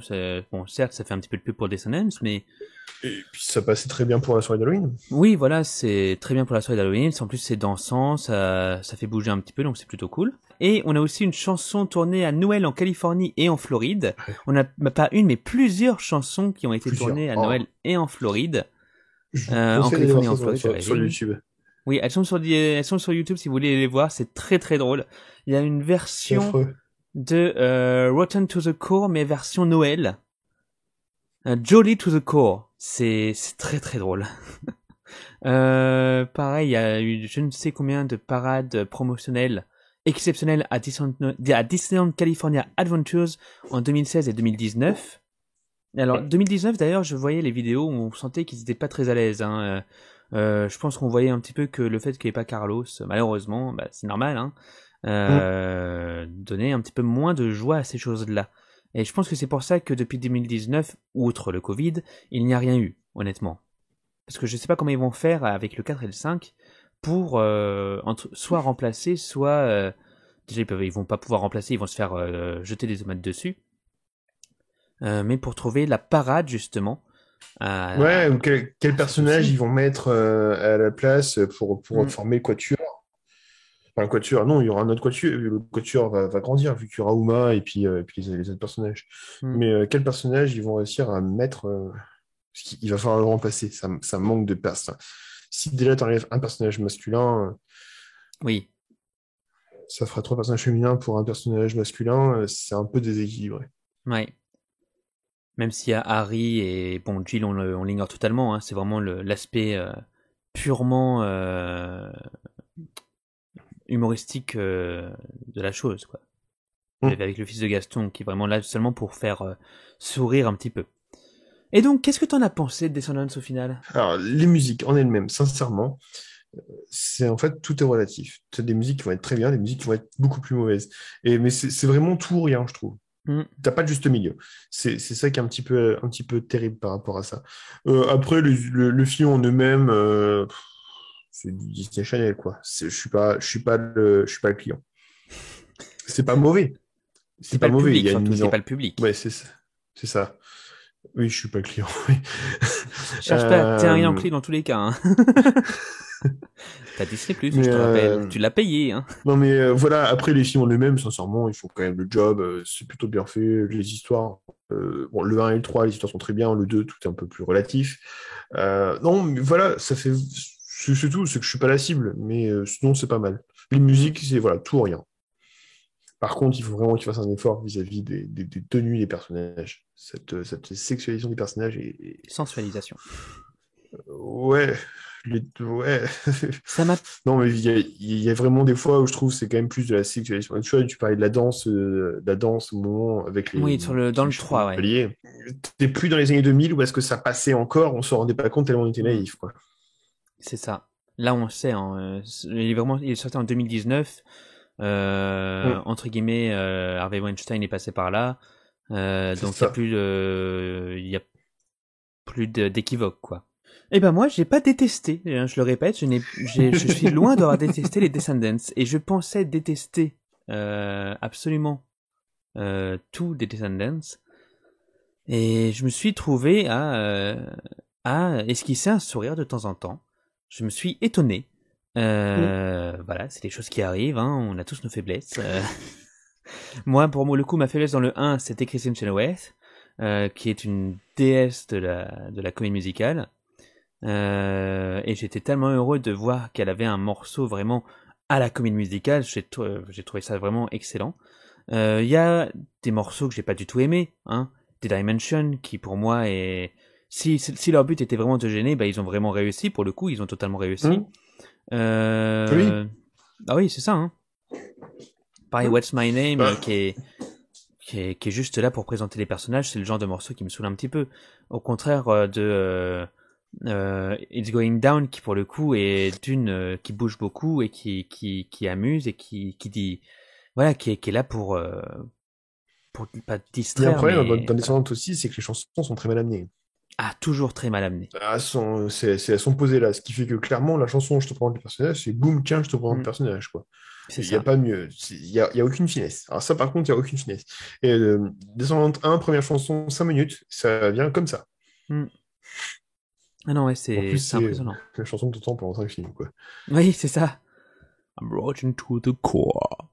[SPEAKER 2] bon, certes, ça fait un petit peu de pub pour Descendants, mais
[SPEAKER 3] Et puis ça passait très bien pour la soirée d'Halloween.
[SPEAKER 2] Oui, voilà, c'est très bien pour la soirée d'Halloween. En plus, c'est dansant, ça, ça fait bouger un petit peu, donc c'est plutôt cool. Et on a aussi une chanson tournée à Noël en Californie et en Floride. On n'a pas une, mais plusieurs chansons qui ont été
[SPEAKER 3] Plusieurs.
[SPEAKER 2] tournées à
[SPEAKER 3] Oh.
[SPEAKER 2] Noël et en Floride. Euh, en Californie, en
[SPEAKER 3] ça
[SPEAKER 2] Floride,
[SPEAKER 3] sur, sur. YouTube.
[SPEAKER 2] Oui, elles sont sur, elles sont sur YouTube si vous voulez les voir. C'est très très drôle. Il y a une version. De euh, Rotten to the Core, mais version Noël. Euh, Jolly to the Core. C'est c'est très très drôle. euh, pareil, il y a eu je ne sais combien de parades promotionnelles exceptionnelles à Disneyland, à Disneyland California Adventures en 2016 et 2019. Alors 2019 d'ailleurs, je voyais les vidéos où on sentait qu'ils étaient pas très à l'aise. Hein. Euh, euh, je pense qu'on voyait un petit peu que le fait qu'il n'y ait pas Carlos, malheureusement, bah, c'est normal, hein, euh, donnait un petit peu moins de joie à ces choses-là. Et je pense que c'est pour ça que depuis 2019, outre le Covid, il n'y a rien eu, honnêtement. Parce que je sais pas comment ils vont faire avec le 4 et le 5 pour euh, entre, soit remplacer, soit... euh, déjà, ils, peuvent, ils vont pas pouvoir remplacer, ils vont se faire euh, jeter des tomates dessus. Euh, mais pour trouver la parade, justement.
[SPEAKER 3] Ouais, ou quel, quel personnage ils vont mettre euh, à la place pour, pour
[SPEAKER 2] Mm.
[SPEAKER 3] former le quatuor. Enfin, le quatuor, non, il y aura un autre quatuor. Le quatuor va, va grandir vu qu'il y aura Uma et puis, euh, et puis les, les autres personnages.
[SPEAKER 2] Mm.
[SPEAKER 3] Mais euh, quel personnage ils vont réussir à mettre euh, parce qu'il- Il va falloir le remplacer. Ça, ça manque de personnes. Si déjà tu enlèves un personnage masculin, euh,
[SPEAKER 2] Oui,
[SPEAKER 3] ça fera trois personnages féminins pour un personnage masculin. C'est un peu déséquilibré.
[SPEAKER 2] ouais. Même s'il y a Harry et bon Jill, on, on l'ignore totalement. Hein, c'est vraiment l'aspect purement humoristique euh, de la chose, quoi.
[SPEAKER 3] Mm.
[SPEAKER 2] Avec le fils de Gaston, qui est vraiment là seulement pour faire euh, sourire un petit peu. Et donc, qu'est-ce que t'en as pensé de Descendants au final?
[SPEAKER 3] Alors, les musiques en elles-mêmes, sincèrement, c'est en fait tout est relatif. Tu as des musiques qui vont être très bien, des musiques qui vont être beaucoup plus mauvaises. Et mais c'est vraiment tout ou rien, je trouve.
[SPEAKER 2] Mm.
[SPEAKER 3] T'as pas de juste milieu. C'est c'est ça qui est un petit peu un petit peu terrible par rapport à ça. Euh, après, le, le, le film en eux-mêmes, euh, c'est du Disney Channel quoi. Je suis pas je suis pas le je suis pas le client. C'est pas mauvais. C'est pas, mauvais.
[SPEAKER 2] public,
[SPEAKER 3] Il y a une mise en-
[SPEAKER 2] pas le public.
[SPEAKER 3] Ouais, c'est ça. C'est ça. Oui, je suis pas le client. oui.
[SPEAKER 2] Cherche pas, t'es un
[SPEAKER 3] Euh,
[SPEAKER 2] rien clé dans tous les cas. Hein. T'as Disney Plus,
[SPEAKER 3] Mais,
[SPEAKER 2] je te rappelle.
[SPEAKER 3] euh,
[SPEAKER 2] Tu l'as payé, hein.
[SPEAKER 3] Non, mais euh, voilà, après les films en eux-mêmes, sincèrement, ils font quand même le job. euh, c'est plutôt bien fait. Les histoires, euh, bon, le 1 et le 3, les histoires sont très bien. Le 2, tout est un peu plus relatif. Euh, non, mais voilà, ça fait. C'est tout, c'est que je suis pas la cible, mais euh, sinon, c'est pas mal. Les musiques, c'est voilà, tout ou rien. Par contre, il faut vraiment qu'ils fassent un effort vis-à-vis des, des- des tenues des personnages. Cette, cette sexualisation des personnages est-
[SPEAKER 2] Sensualisation.
[SPEAKER 3] Ouais. Les... Ouais.
[SPEAKER 2] Ça m'a
[SPEAKER 3] Non, mais il y a, il y a vraiment des fois où je trouve que c'est quand même plus de la sexualisation. Tu vois, tu parlais de la danse, euh, de la danse au moment avec les.
[SPEAKER 2] Oui, sur le- dans le
[SPEAKER 3] les
[SPEAKER 2] 3, ouais.
[SPEAKER 3] T'es plus dans les années 2000 où est-ce que ça passait encore, on se rendait pas compte tellement on était naïf, quoi.
[SPEAKER 2] C'est ça. Là, on sait. Hein, euh, il est vraiment, il est sorti en 2019. Euh,
[SPEAKER 3] Mm.
[SPEAKER 2] Entre guillemets, euh, Harvey Weinstein est passé par là. Euh, donc il y a plus y a d'équivoque, quoi. Eh ben moi, j'ai pas détesté. hein, Je le répète, je je suis loin d'avoir détesté les Descendants et je pensais détester euh, absolument tout des Descendants. Et je me suis trouvé à, à esquisser un sourire de temps en temps. Je me suis étonné. Euh, Voilà, c'est des choses qui arrivent, hein, on a tous nos faiblesses. euh. Moi, pour moi, le coup, ma faiblesse dans le 1, c'était Christine Chenoweth, euh, qui est une déesse de la, de la comédie musicale. Et j'étais tellement heureux de voir qu'elle avait un morceau vraiment à la comédie musicale. J'ai trou- j'ai trouvé ça vraiment excellent. Il y a des morceaux que j'ai pas du tout aimés, hein. Des Dimension, qui pour moi est... Si, leur but était vraiment de gêner, bah, ils ont vraiment réussi. Pour le coup, ils ont totalement réussi.
[SPEAKER 3] Mhm.
[SPEAKER 2] Euh...
[SPEAKER 3] Oui.
[SPEAKER 2] Ah oui, c'est ça. Hein. Pareil, What's My Name,
[SPEAKER 3] Bah.
[SPEAKER 2] qui, est, qui, est, qui est juste là pour présenter les personnages, c'est le genre de morceau qui me saoule un petit peu. Au contraire euh, de euh, It's Going Down, qui pour le coup est d'une qui bouge beaucoup et qui, qui, qui amuse et qui, qui dit voilà, qui est, qui est là pour euh, pour pas
[SPEAKER 3] Il y a un
[SPEAKER 2] distraire.
[SPEAKER 3] problème
[SPEAKER 2] mais-
[SPEAKER 3] dans, dans Descendants aussi, c'est que les chansons sont très mal amenées.
[SPEAKER 2] Ah, toujours très mal amené.
[SPEAKER 3] Elles sont, c'est, c'est- elles sont posées là, ce qui fait que clairement, la chanson Je te présente le personnage, c'est boum, tiens, je te présente
[SPEAKER 2] Mm.
[SPEAKER 3] le personnage, quoi.
[SPEAKER 2] C'est
[SPEAKER 3] Il n'y a pas mieux. Il n'y a, il y a aucune finesse. Alors ça, par contre, il n'y a aucune finesse. Et euh, Descendant 1, première chanson, 5 minutes, ça vient comme ça.
[SPEAKER 2] Ah non, ouais, c'est- impressionnant.
[SPEAKER 3] La chanson que tu entends pendant 5 films, quoi.
[SPEAKER 2] Oui, c'est ça. I'm rotten to the core.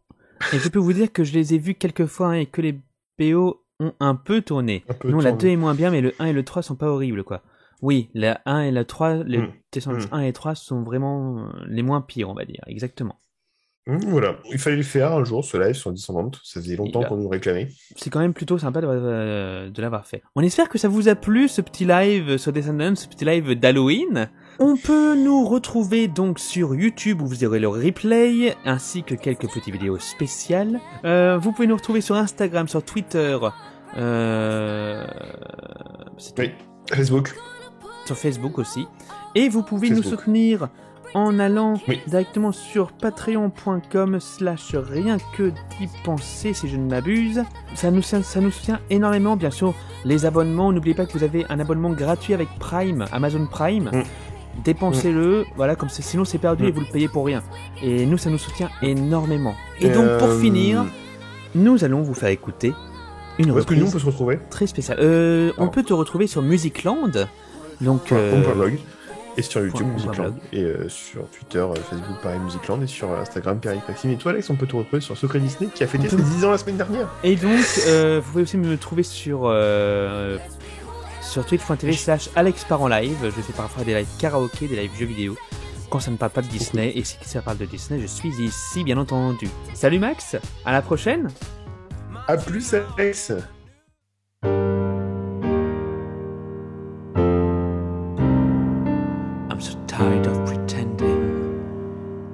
[SPEAKER 2] Et je peux vous dire que je les ai vus quelques fois hein, et que les BO ont un peu tourné.
[SPEAKER 3] Un peu
[SPEAKER 2] non, la
[SPEAKER 3] tourné.
[SPEAKER 2] 2 est moins bien, mais le 1 et le 3 sont pas horribles, quoi. Oui, la 1 et la 3, les
[SPEAKER 3] Mm.
[SPEAKER 2] Descendants
[SPEAKER 3] Mm.
[SPEAKER 2] 1 et 3 sont vraiment euh, les moins pires, on va dire. Exactement.
[SPEAKER 3] Hum, Voilà, il fallait le faire un jour, ce live sur Descendante. Ça faisait longtemps qu'on nous réclamait.
[SPEAKER 2] C'est quand même plutôt sympa de, euh, de l'avoir fait. On espère que ça vous a plu, ce petit live sur Descendants, ce petit live d'Halloween. On peut nous retrouver donc sur YouTube où vous aurez le replay, ainsi que quelques petites vidéos spéciales. Euh, vous pouvez nous retrouver sur Instagram, sur Twitter, euh...
[SPEAKER 3] Oui, Facebook.
[SPEAKER 2] sur Facebook aussi. Et vous pouvez nous soutenir en allant
[SPEAKER 3] Oui.
[SPEAKER 2] directement sur patreon.com slash rien que d'y penser si je ne m'abuse. Ça nous, ça, ça nous soutient énormément, bien sûr. Les abonnements, n'oubliez pas que vous avez un abonnement gratuit avec Prime, Amazon Prime.
[SPEAKER 3] Mm.
[SPEAKER 2] Dépensez-le, voilà, comme c'est- sinon c'est perdu
[SPEAKER 3] Mm.
[SPEAKER 2] et vous le payez pour rien. Et nous, ça nous soutient énormément. Et donc, pour
[SPEAKER 3] Euh,
[SPEAKER 2] finir, nous allons vous faire écouter une
[SPEAKER 3] Où est-ce que nous, on peut se retrouver
[SPEAKER 2] très spéciale. Euh, on peut te retrouver sur Musicland. Donc, euh,
[SPEAKER 3] et sur YouTube, Musicland.
[SPEAKER 2] point blog.
[SPEAKER 3] Et euh, sur Twitter, euh, Facebook, pareil, Musicland. Et sur Instagram, Pierre Maxime. Et toi, Alex, on peut te retrouver sur Secret Disney qui a fêté ses 10 ans la semaine dernière.
[SPEAKER 2] Et donc, euh, vous pouvez aussi me trouver sur euh, sur twitch.tv slash Alex en live. Je fais parfois des lives karaoké, des lives jeux vidéo. Quand ça ne parle pas de Disney, et si ça parle de Disney, je suis ici, bien entendu. Salut Max, à la prochaine
[SPEAKER 3] A plus, Alex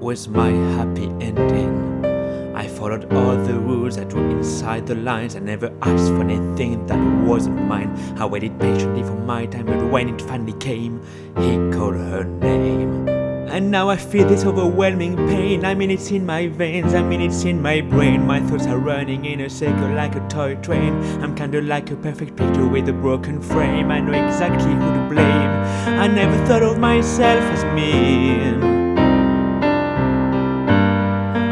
[SPEAKER 2] with my happy ending. I followed all the rules that were inside the lines. I never asked for anything that wasn't mine. I waited patiently for my time, but when it finally came, he called her name. And now I feel this overwhelming pain. I mean, it's in my veins, I mean, it's in my brain. My thoughts are running in a circle like a toy train. I'm kinda like a perfect picture with a broken frame. I know exactly who to blame. I never thought of myself as mean.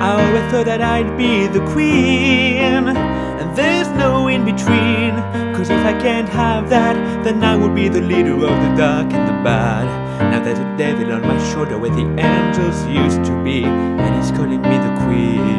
[SPEAKER 2] I always thought that I'd be the queen. And there's no in between. Cause if I can't have that, then I will be the leader of the dark and the bad. Now there's a devil on my shoulder where the angels used to be. And he's calling me the queen.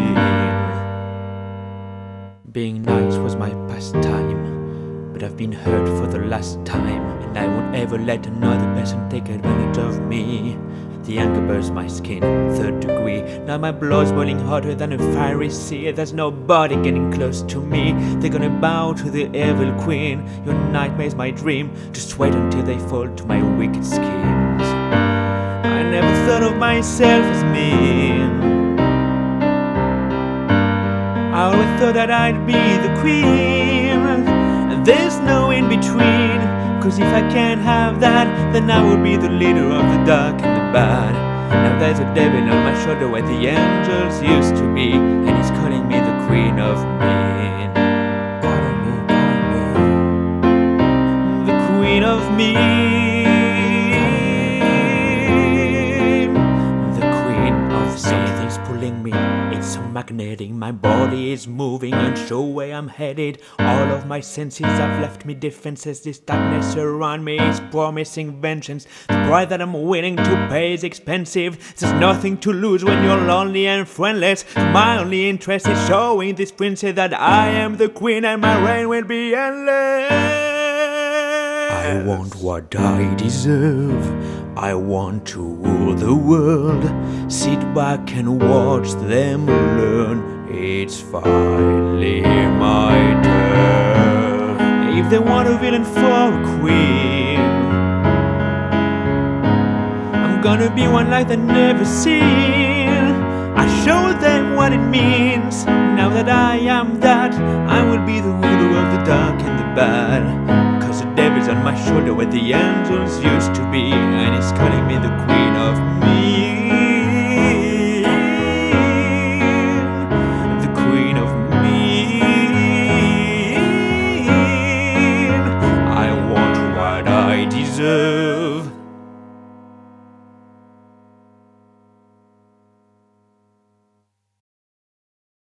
[SPEAKER 2] I've been hurt for the last time. And I won't ever let another person take advantage of me. The anger burns my skin, third degree. Now my blood's boiling hotter than a fiery sea. There's nobody getting close to me. They're gonna bow to the evil queen. Your nightmare's my dream. Just wait until they fall to my wicked schemes. I never thought of myself as mean. I always thought that I'd be the queen. There's no in between. Cause if I can't have that, then I will be the leader of the dark and the bad. Now there's a devil on my shoulder where the angels used to be, and he's calling me the queen of mean. Calling me, calling me, the queen of mean. Magnetic, my body is moving, unsure where I'm headed. All of my senses have left me defenses. This darkness around me is promising vengeance. The price that I'm willing to pay is expensive. There's nothing to lose when you're lonely and friendless. My only interest is showing this princess that I am the queen and my reign will be endless. I want what I deserve. I want to rule the world. Sit back and watch them learn. It's finally my turn. If they want a villain for a queen, I'm gonna be one like they've never seen. I show them what it means. Now that I am that, I will be the ruler of the dark and the bad. Devil's on my shoulder where the angels used to be, and he's calling me the queen of